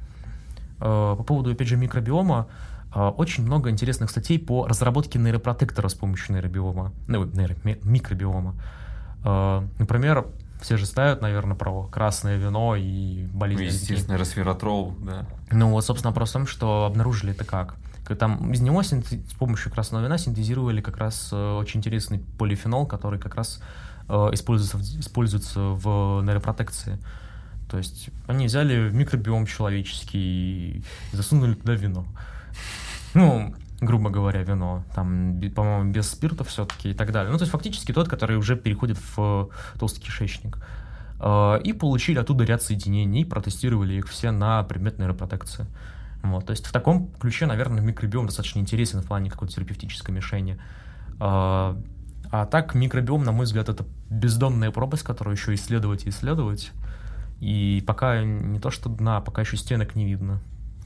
По поводу, опять же, микробиома, очень много интересных статей по разработке нейропротектора с помощью нейробиома, ну, нейро, микробиома. Например, все же знают, наверное, про красное вино и болезнь. Ну, естественно, resveratrol, да. Ну, вот, собственно, вопрос в том, что обнаружили это как. Там из него синтез... с помощью красного вина синтезировали как раз э, очень интересный полифенол, который как раз э, используется, в, используется в нейропротекции. То есть они взяли микробиом человеческий и засунули туда вино. Ну, грубо говоря, вино, там, по-моему, без спирта все-таки и так далее. Ну, то есть фактически тот, который уже переходит в толстый кишечник. А, и получили оттуда ряд соединений, протестировали их все на предмет нейропротекции. Вот, то есть в таком ключе, наверное, микробиом достаточно интересен в плане какой-то терапевтической мишени. А, а так микробиом, на мой взгляд, это бездонная пропасть, которую еще исследовать и исследовать. И пока не то что дна, пока еще стенок не видно.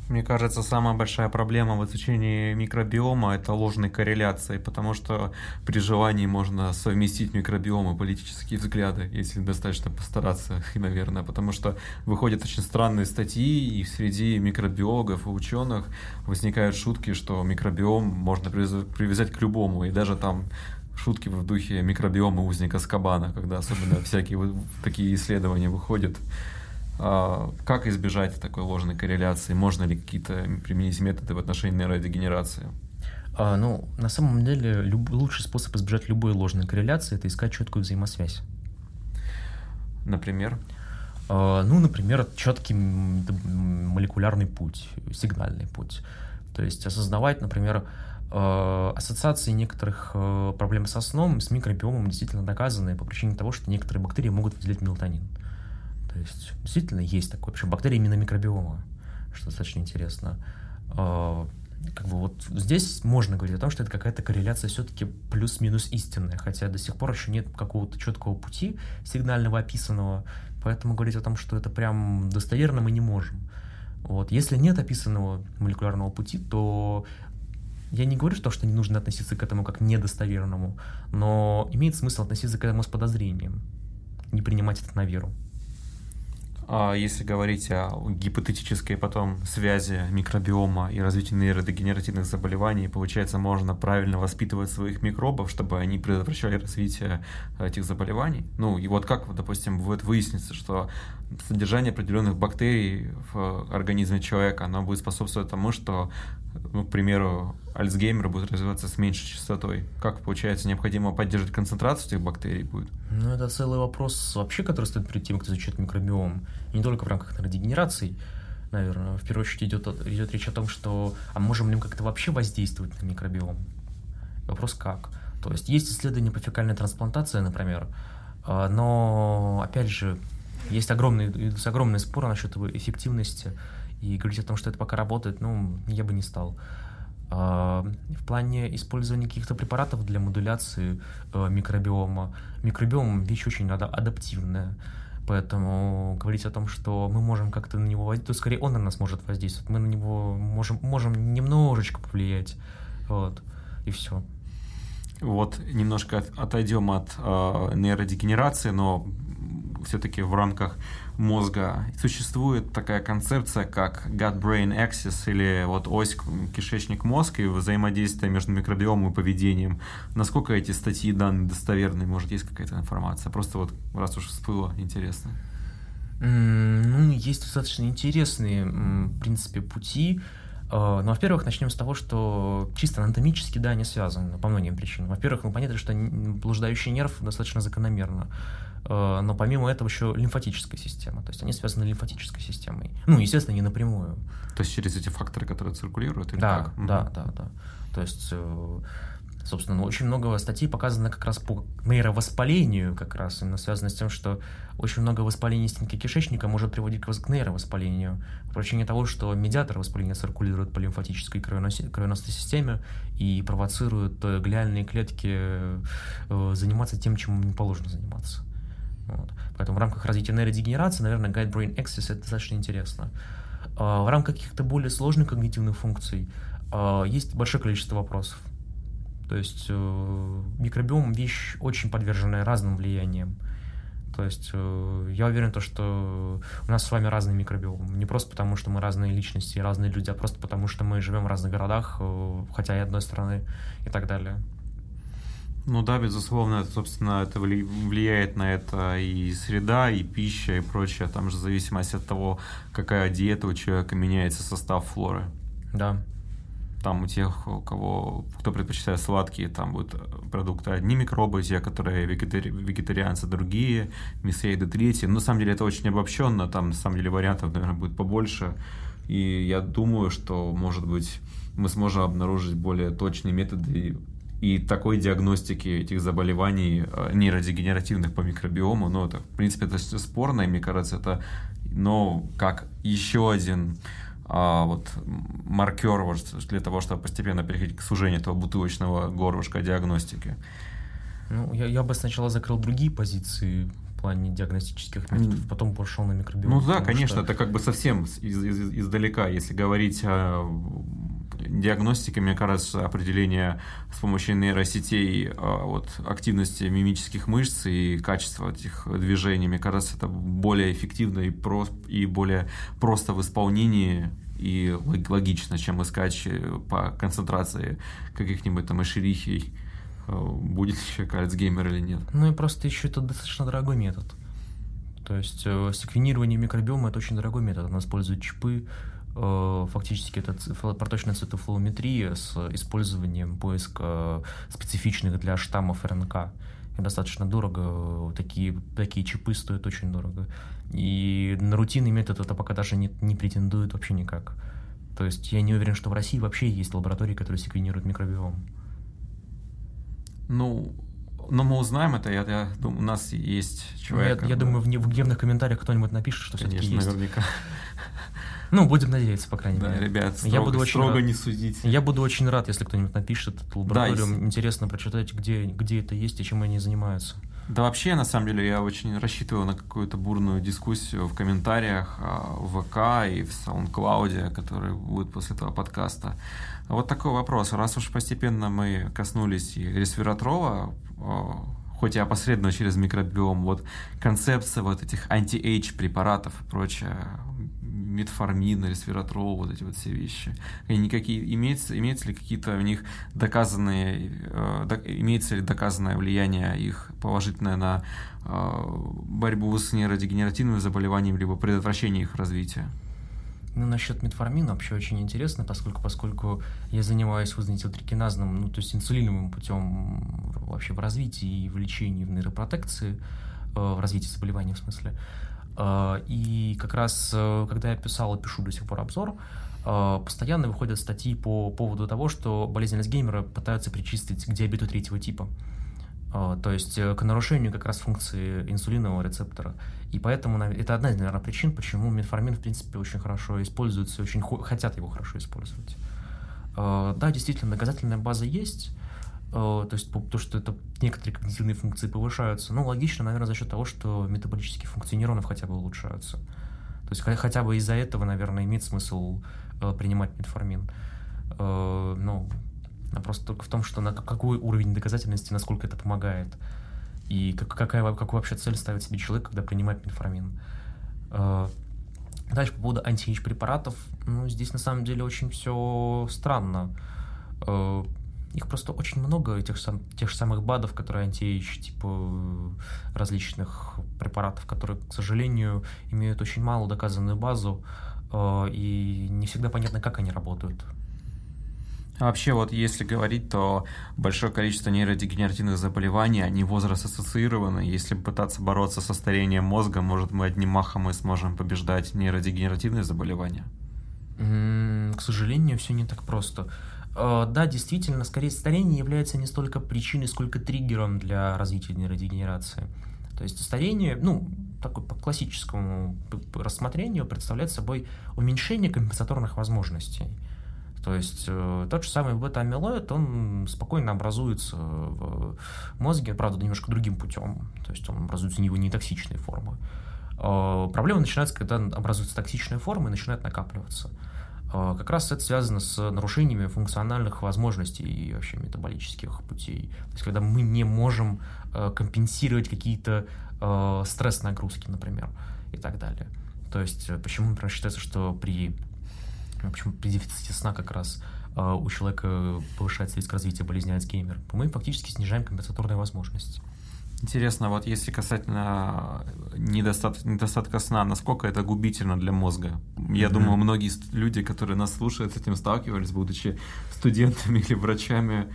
Мне кажется, самая большая проблема в изучении микробиома – это ложной корреляции, потому что при желании можно совместить микробиом и политические взгляды, если достаточно постараться, наверное, потому что выходят очень странные статьи, и среди микробиологов и ученых возникают шутки, что микробиом можно привязать к любому, и даже там шутки в духе микробиома узника Скабана, когда особенно всякие такие исследования выходят. А, как избежать такой ложной корреляции? Можно ли какие-то применить методы в отношении нейродегенерации? А, ну, на самом деле, люб... лучший способ избежать любой ложной корреляции – это искать четкую взаимосвязь. Например? А, ну, например, четкий молекулярный путь, сигнальный путь. То есть осознавать, например, а, ассоциации некоторых а, проблем со сном с микробиомом действительно доказаны по причине того, что некоторые бактерии могут выделять мелатонин. То есть действительно есть такое. Причем бактерии именно микробиома, что достаточно интересно. А, как бы вот здесь можно говорить о том, что это какая-то корреляция все-таки плюс-минус истинная, хотя до сих пор еще нет какого-то четкого пути сигнального описанного, поэтому говорить о том, что это прям достоверно мы не можем. Вот. Если нет описанного молекулярного пути, то я не говорю, что, что не нужно относиться к этому как недостоверному, но имеет смысл относиться к этому с подозрением, не принимать это на веру. А если говорить о гипотетической потом связи микробиома и развития нейродегенеративных заболеваний, получается, можно правильно воспитывать своих микробов, чтобы они предотвращали развитие этих заболеваний. Ну, и вот как, допустим, будет выясниться, что содержание определенных бактерий в организме человека, оно будет способствовать тому, что, ну, к примеру, Альцгеймер будет развиваться с меньшей частотой. Как, получается, необходимо поддерживать концентрацию этих бактерий будет? Ну, это целый вопрос вообще, который стоит перед тем, кто изучает микробиом. не только в рамках нейродегенерации, наверное. В первую очередь идет, идет речь о том, что а можем ли мы как-то вообще воздействовать на микробиом? Вопрос как? То есть есть исследования по фекальной трансплантации, например, а, но, опять же, есть огромный, огромный спор насчет его эффективности, и говорить о том, что это пока работает, ну, я бы не стал. А, в плане использования каких-то препаратов для модуляции э, микробиома. Микробиом — вещь очень адаптивная. Поэтому говорить о том, что мы можем как-то на него воздействовать, то скорее он на нас может воздействовать. Мы на него можем, можем немножечко повлиять. Вот. И все. Вот немножко отойдем от э, нейродегенерации, но все-таки в рамках мозга существует такая концепция, как gut-brain axis, или вот ось кишечник-мозг и взаимодействие между микробиомом и поведением. Насколько эти статьи данные достоверны? Может, есть какая-то информация? Просто вот раз уж всплыло, интересно. Ну, есть достаточно интересные, в принципе, пути. А, ну, во-первых, начнем с того, что чисто анатомически, да, они связаны по многим причинам. Во-первых, ну, понятно, что блуждающий нерв достаточно закономерно. Э, но помимо этого еще лимфатическая система, то есть они связаны лимфатической системой. Ну, естественно, не напрямую. То есть через эти факторы, которые циркулируют? Или да, как? да, да, да. То есть, э, собственно, ну, очень много статей показано как раз по нейровоспалению, как раз именно связано с тем, что очень много воспаления стенки кишечника может приводить к нейровоспалению по причине того, что медиаторы воспаления циркулируют по лимфатической кровеносной системе и провоцируют э, глиальные клетки заниматься тем, чем им не положено заниматься. Вот. Поэтому в рамках развития нейродегенерации, наверное, Guide Brain Axis это достаточно интересно. В рамках каких-то более сложных когнитивных функций есть большое количество вопросов. То есть э, микробиом вещь очень подверженная разным влияниям. То есть э, я уверен, то, что у нас с вами разный микробиом. Не просто потому, что мы разные личности разные люди, а просто потому, что мы живем в разных городах, э, хотя и одной страны и так далее. Ну да, безусловно, это, собственно, это влияет на это и среда, и пища, и прочее. Там же в зависимости от того, какая диета у человека меняется состав флоры. Да. Там у тех, у кого, кто предпочитает сладкие, там будут продукты одни микробы, те, которые вегетари, вегетарианцы, другие, мясоеды третьи. Но на самом деле это очень обобщенно, там на самом деле вариантов, наверное, будет побольше. И я думаю, что, может быть, мы сможем обнаружить более точные методы и такой диагностики этих заболеваний э, нейродегенеративных по микробиому, ну, это, в принципе, это спорно, и мне кажется, это, но как еще один а, вот маркер вот, для того, чтобы постепенно переходить к сужению этого бутылочного горлышка диагностики. Ну, я, я бы сначала закрыл другие позиции в плане диагностических методов, потом пошел на микробиом. Ну да, конечно, что... это как бы совсем из, из, издалека, если говорить о диагностике, мне кажется, определение с помощью нейросетей а, вот, активности мимических мышц и качества этих движений, мне кажется, это более эффективно и, про, и более просто в исполнении и логично, чем искать э, по концентрации каких-нибудь там эшерихий, э, будет человек Альцгеймер или нет. Ну и просто еще это достаточно дорогой метод. То есть э, секвенирование микробиома это очень дорогой метод. Он использует чипы, фактически это проточная цитофлометрия с использованием поиска специфичных для штаммов РНК. И достаточно дорого, такие, такие чипы стоят очень дорого. И на рутинный метод это пока даже не, не претендует вообще никак. То есть я не уверен, что в России вообще есть лаборатории, которые секвенируют микробиом. Ну, но мы узнаем это, я, я думаю, у нас есть человек. Я, я думаю, в, в гневных комментариях кто-нибудь напишет, что все-таки есть. наверняка. Ну, будем надеяться, по крайней да, мере. ребят, строго, я буду очень строго рад. не судить. Я буду очень рад, если кто-нибудь напишет эту лабораторию. Да, Интересно прочитать, где, где это есть и чем они занимаются. Да вообще, на самом деле, я очень рассчитываю на какую-то бурную дискуссию в комментариях а, в ВК и в SoundCloud, который будет после этого подкаста. Вот такой вопрос. Раз уж постепенно мы коснулись и ресвератрола, а, хоть и опосредованно через микробиом, вот концепция вот этих anti-age препаратов и прочее, метформин, ресвератрол, вот эти вот все вещи. И никакие, имеется, имеется ли какие-то у них доказанные, э, имеется ли доказанное влияние их положительное на э, борьбу с нейродегенеративными заболеваниями, либо предотвращение их развития? Ну, насчет метформина вообще очень интересно, поскольку, поскольку я занимаюсь вазонитилтрикиназным, ну, то есть инсулиновым путем вообще в развитии и в лечении, в нейропротекции, э, в развитии заболевания в смысле. Э, и как раз, э, когда я писал и пишу до сих пор обзор, э, постоянно выходят статьи по поводу того, что болезнь Альцгеймера пытаются причистить к диабету третьего типа. То есть к нарушению как раз функции инсулинового рецептора. И поэтому это одна из, наверное, причин, почему метформин, в принципе, очень хорошо используется, очень хотят его хорошо использовать. Да, действительно, доказательная база есть, Э, то есть то, что это некоторые когнитивные функции повышаются, ну, логично, наверное, за счет того, что метаболические функции нейронов хотя бы улучшаются. То есть хотя бы из-за этого, наверное, имеет смысл э, принимать метформин. Э, ну, просто только в том, что на какой уровень доказательности, насколько это помогает. И как, какая, какую вообще цель ставит себе человек, когда принимает метформин. Дальше по поводу анти препаратов. Ну, здесь на самом деле очень все странно их просто очень много, этих сам, тех же самых БАДов, которые антиэйдж, типа различных препаратов, которые, к сожалению, имеют очень малую доказанную базу, э, и не всегда понятно, как они работают. А вообще, вот если говорить, то большое количество нейродегенеративных заболеваний, они возраст ассоциированы. Если пытаться бороться со старением мозга, может, мы одним махом мы сможем побеждать нейродегенеративные заболевания? К сожалению, все не так просто. Э, да, действительно, скорее старение является не столько причиной, сколько триггером для развития нейродегенерации. То есть старение, ну, такой по классическому рассмотрению представляет собой уменьшение компенсаторных возможностей. То есть э, тот же самый бета-амилоид, он спокойно образуется в мозге, правда, немножко другим путем. То есть он образуется у него нетоксичной формы. Э, проблемы начинаются, когда образуется токсичная форма и начинает накапливаться. Э, как раз это связано с нарушениями функциональных возможностей и вообще метаболических путей. То есть, когда мы не можем э, компенсировать какие-то стресс-нагрузки, например, и так далее. То есть, почему, например, считается, что при, почему при дефиците сна как раз у человека повышается риск развития болезни Альцгеймера? Мы фактически снижаем компенсаторные возможности. Интересно, вот если касательно недостат, недостатка сна, насколько это губительно для мозга? Я mm-hmm. думаю, многие люди, которые нас слушают, с этим сталкивались, будучи студентами или врачами,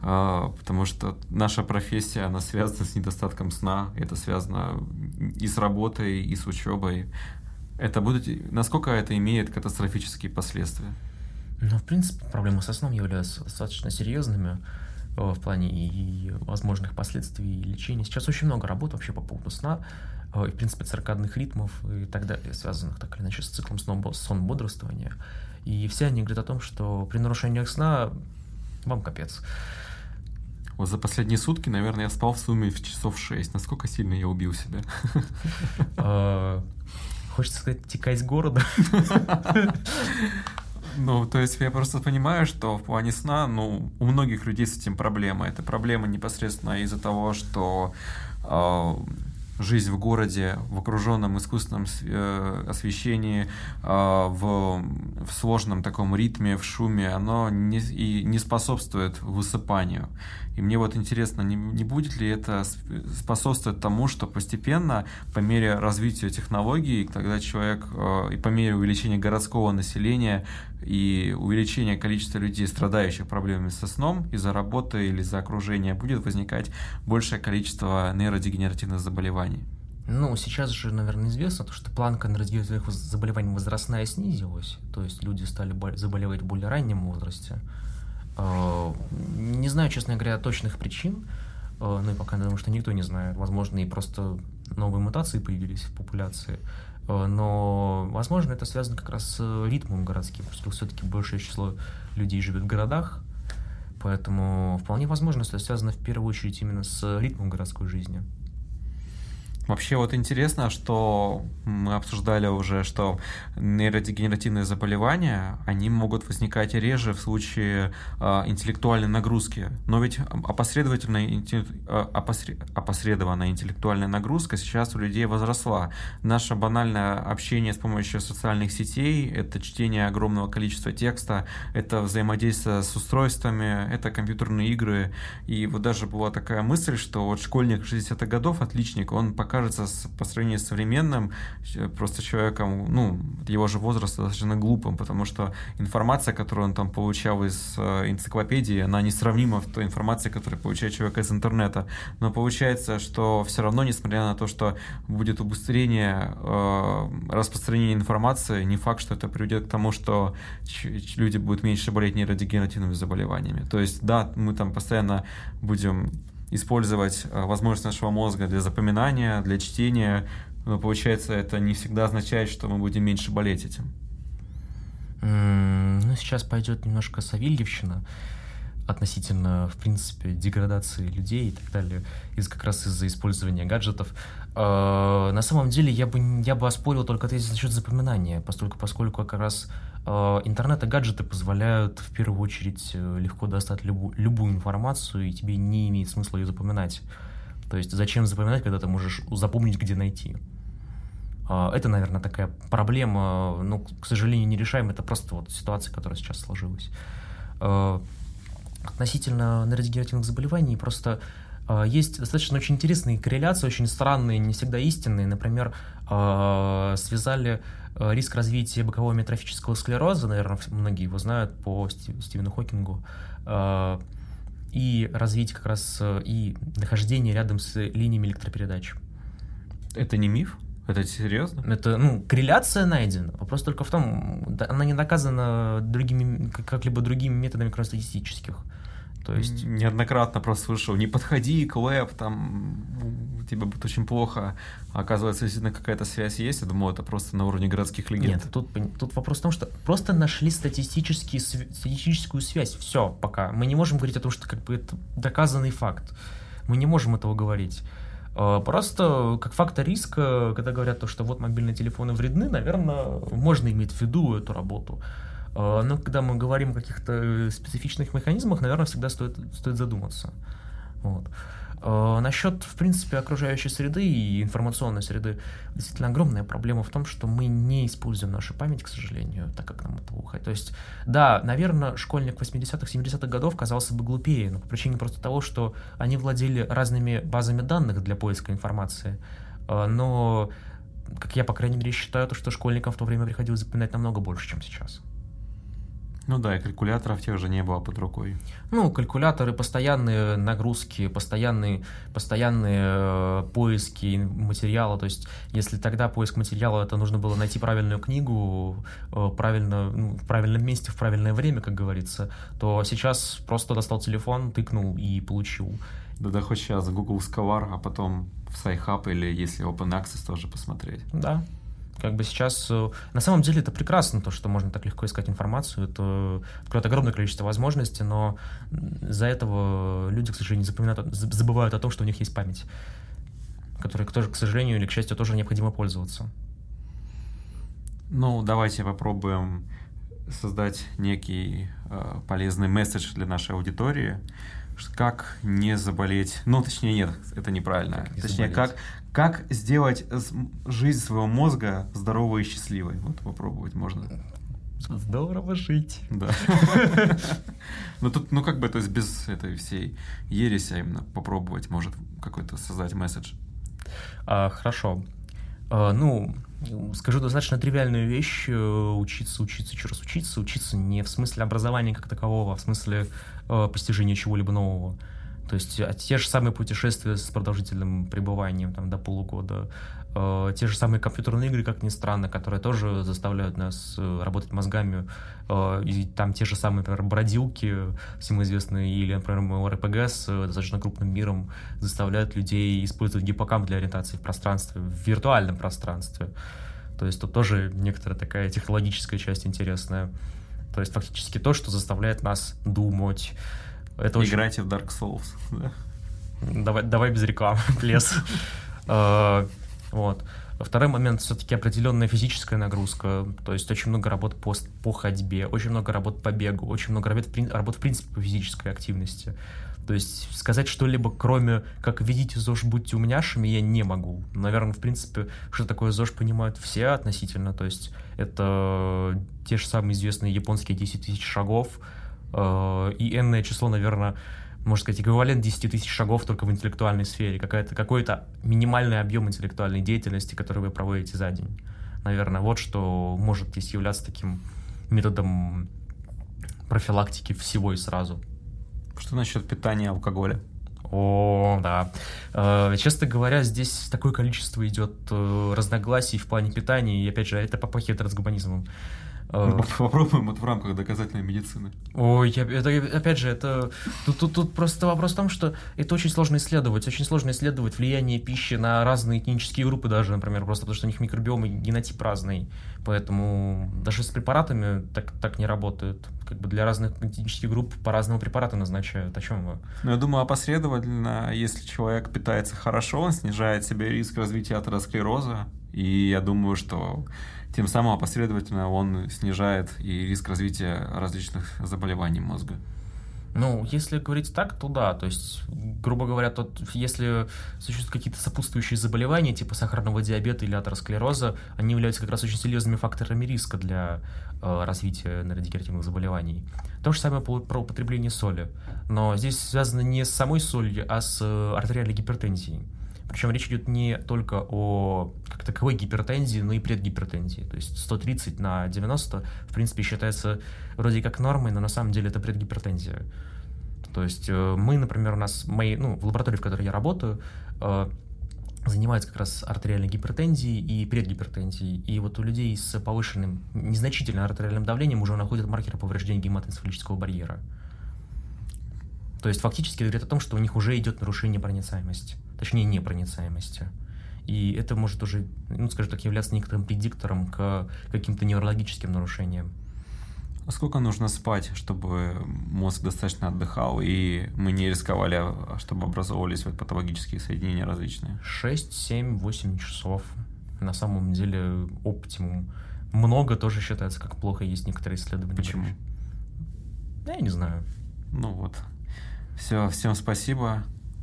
а, потому что наша профессия, она связана с недостатком сна, это связано и с работой, и с учебой. Это будет, насколько это имеет катастрофические последствия? Ну, в принципе, проблемы со сном являются достаточно серьезными. Э, в плане и возможных последствий лечения. Сейчас очень много работ вообще по поводу сна, э, и, в принципе, циркадных ритмов и так далее, связанных так или иначе с циклом сон-бодрствования. И все они говорят о том, что при нарушениях сна вам капец. Вот за последние сутки, наверное, я спал в сумме в часов 6. Насколько сильно я убил себя? Э, хочется сказать, текать с города. Ну, то есть я просто понимаю, что в плане сна, ну, у многих людей с этим проблема. Это проблема непосредственно из-за того, что э, жизнь в городе, в окруженном искусственном э, освещении, э, в, в сложном таком ритме, в шуме, оно не, и не способствует высыпанию. И мне вот интересно, не, не будет ли это способствовать тому, что постепенно, по мере развития технологий, когда человек, э, и по мере увеличения городского населения и увеличения количества людей, страдающих проблемами со сном из-за работы или из-за окружения, будет возникать большее количество нейродегенеративных заболеваний? Ну, сейчас же, наверное, известно, что планка нейродегенеративных заболеваний возрастная снизилась, то есть люди стали заболевать в более раннем возрасте. Э, не знаю, честно говоря, точных причин, э, ну и пока думаю, что никто не знает. Возможно, и просто новые мутации появились в популяции. Э, но, возможно, это связано как раз с ритмом городским, поскольку все-таки большее число людей живет в городах, поэтому вполне возможно, что это связано в первую очередь именно с ритмом городской жизни. Вообще вот интересно, что мы обсуждали уже, что нейродегенеративные заболевания, они могут возникать реже в случае э, интеллектуальной нагрузки. Но ведь опосредованная, опосред, опосредованная интеллектуальная нагрузка сейчас у людей возросла. Наше банальное общение с помощью социальных сетей, это чтение огромного количества текста, это взаимодействие с устройствами, это компьютерные игры. И вот даже была такая мысль, что вот школьник 60-х годов, отличник, он пока кажется по сравнению с современным просто человеком, ну, его же возраста достаточно глупым, потому что информация, которую он там получал из э, энциклопедии, она несравнима в той информации, которую получает человек из интернета. Но получается, что все равно, несмотря на то, что будет убыстрение э, распространения информации, не факт, что это приведет к тому, что люди будут меньше болеть нейродегенеративными заболеваниями. То есть, да, мы там постоянно будем использовать э, возможность нашего мозга для запоминания, для чтения, но получается это не всегда означает, что мы будем меньше болеть этим. Ну, сейчас пойдет немножко Савельевщина относительно, в принципе, деградации людей и так далее, из как раз из-за использования гаджетов. Э, на самом деле я бы, я бы оспорил только тезис насчет запоминания, поскольку, поскольку как раз интернет и гаджеты позволяют в первую очередь э, легко достать любу, любую информацию, и тебе не имеет смысла ее запоминать. То есть зачем запоминать, когда ты можешь запомнить, где найти? Это, наверное, такая проблема, ну, к сожалению, не решаем. Это просто вот ситуация, которая сейчас сложилась. Относительно нейродегенеративных заболеваний, просто есть достаточно очень интересные корреляции, очень странные, не всегда истинные. Например, связали риск развития бокового метрофического склероза, наверное, многие его знают по Стивену Хокингу, и развитие как раз и нахождение рядом с линиями электропередач. Это не миф? Это серьезно? Это, ну, корреляция найдена. Вопрос только в том, она не доказана другими, как-либо другими методами, кроме статистических. То есть неоднократно просто слышал, не подходи к веб, там тебе будет очень плохо. А оказывается, действительно какая-то связь есть. Я думал, это просто на уровне городских легенд. Нет, тут, тут вопрос в том, что просто нашли статистические, статистическую связь. Все, пока. Мы не можем говорить о том, что как бы это доказанный факт. Мы не можем этого говорить. Э, просто как фактор риска, когда говорят то, что вот мобильные телефоны вредны, наверное, можно иметь в виду эту работу. Э, но когда мы говорим о каких-то специфичных механизмах, наверное, всегда стоит, стоит задуматься. Вот. Э, насчет, в принципе, окружающей среды и информационной среды, действительно огромная проблема в том, что мы не используем нашу память, к сожалению, так как нам это ухать. То есть, да, наверное, школьник 80-х, 70-х годов казался бы глупее, но по причине просто того, что они владели разными базами данных для поиска информации. Э, но, как я, по крайней мере, считаю, то, что школьникам в то время приходилось запоминать намного больше, чем сейчас. Ну да, и калькуляторов тех же не было под рукой. Ну, калькуляторы, постоянные нагрузки, постоянные, постоянные э, поиски материала. То есть, если тогда поиск материала, это нужно было найти правильную книгу э, правильно, ну, в правильном месте, в правильное время, как говорится, то сейчас просто достал телефон, тыкнул и получил. Да, да хоть сейчас Google Scholar, а потом в SciHub или если Open Access тоже посмотреть. Да, как бы сейчас... Э, на самом деле это прекрасно, то, что можно так легко искать информацию. Это открывает огромное количество возможностей, но из-за этого люди, к сожалению, запоминают, забывают о том, что у них есть память, которой, тоже, к сожалению или к счастью, тоже необходимо пользоваться. Ну, давайте попробуем создать некий э, полезный месседж для нашей аудитории. Как не заболеть? Ну, точнее, нет, это неправильно. Как не точнее, как, как сделать жизнь своего мозга здоровой и счастливой? Вот попробовать можно. Здорово жить. Да. Ну тут, ну как бы, то есть без этой всей ереси, а именно попробовать, может какой-то создать месседж. А, хорошо. А, ну, скажу достаточно тривиальную вещь. Э, учиться, учиться, еще раз учиться. Учиться не в смысле образования как такового, а в смысле э, постижения чего-либо нового. То есть а те же самые путешествия с продолжительным пребыванием там, до полугода, э, те же самые компьютерные игры, как ни странно, которые тоже заставляют нас э, работать мозгами, э, и там те же самые, например, бродилки, всем известные, или, например, РПГ с э, достаточно крупным миром заставляют людей использовать гиппокамп для ориентации в пространстве, в виртуальном пространстве. То есть тут тоже некоторая такая технологическая часть интересная. То есть фактически то, что заставляет нас думать, это Играйте очень... в Dark Souls. Давай, давай без рекламы, плес. А, вот. Второй момент все-таки определенная физическая нагрузка, то есть очень много работ по, по ходьбе, очень много работ по бегу, очень много работ, работ в принципе по физической активности. То есть сказать что-либо, кроме как «видите ЗОЖ, будьте умняшами», я не могу. Наверное, в принципе, что такое ЗОЖ понимают все относительно. То есть это те же самые известные японские 10 тысяч шагов, и n число, наверное, можно сказать, эквивалент 10 тысяч шагов только в интеллектуальной сфере, какая-то, какой-то минимальный объем интеллектуальной деятельности, который вы проводите за день. Наверное, вот что может здесь являться таким методом профилактики всего и сразу. Что насчет питания алкоголя? О, да. Э, честно говоря, здесь такое количество идет э, разногласий в плане питания, и опять же, это попахивает трансгуманизмом. Ну, попробуем это в рамках доказательной медицины. Ой, это, опять же, это тут, тут, тут просто вопрос в том, что это очень сложно исследовать. Очень сложно исследовать влияние пищи на разные этнические группы даже, например, просто потому что у них микробиом и генотип разный. Поэтому даже с препаратами так, так не работает. Как бы для разных этнических групп по-разному препараты назначают. О чем вы? Ну, я думаю, опосредованно, если человек питается хорошо, он снижает себе риск развития атеросклероза. И я думаю, что тем самым опосредованно он снижает и риск развития различных заболеваний мозга. Ну, если говорить так, то да. То есть, грубо говоря, тот, если существуют какие-то сопутствующие заболевания, типа сахарного диабета или атеросклероза, они являются как раз очень серьезными факторами риска для э, развития нейродегенеративных заболеваний. То же самое про употребление соли. Но здесь связано не с самой солью, а с э, артериальной гипертензией. Причем речь идет не только о как таковой гипертензии, но и предгипертензии. То есть 130 на 90, в принципе, считается вроде как нормой, но на самом деле это предгипертензия. То есть э, мы, например, у нас, мои, ну, в лаборатории, в которой я работаю, э, занимаются как раз артериальной гипертензией и предгипертензией. И вот у людей с повышенным, незначительным артериальным давлением уже находят маркеры повреждения гематоэнцефалического барьера. То есть фактически говорит о том, что у них уже идет нарушение проницаемости точнее непроницаемости. И это может уже, ну, скажем так, являться некоторым предиктором к каким-то неврологическим нарушениям. А сколько нужно спать, чтобы мозг достаточно отдыхал, и мы не рисковали, а чтобы образовывались вот патологические соединения различные? 6, 7, 8 часов. На самом деле оптимум. Много тоже считается как плохо, есть некоторые исследования. Почему? Да, я не знаю. Ну вот. Все, всем спасибо.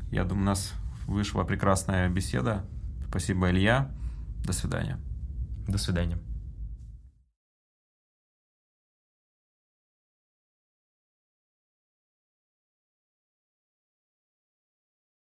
Я думаю, нас вышла прекрасная беседа. Спасибо, Илья. До свидания. До свидания.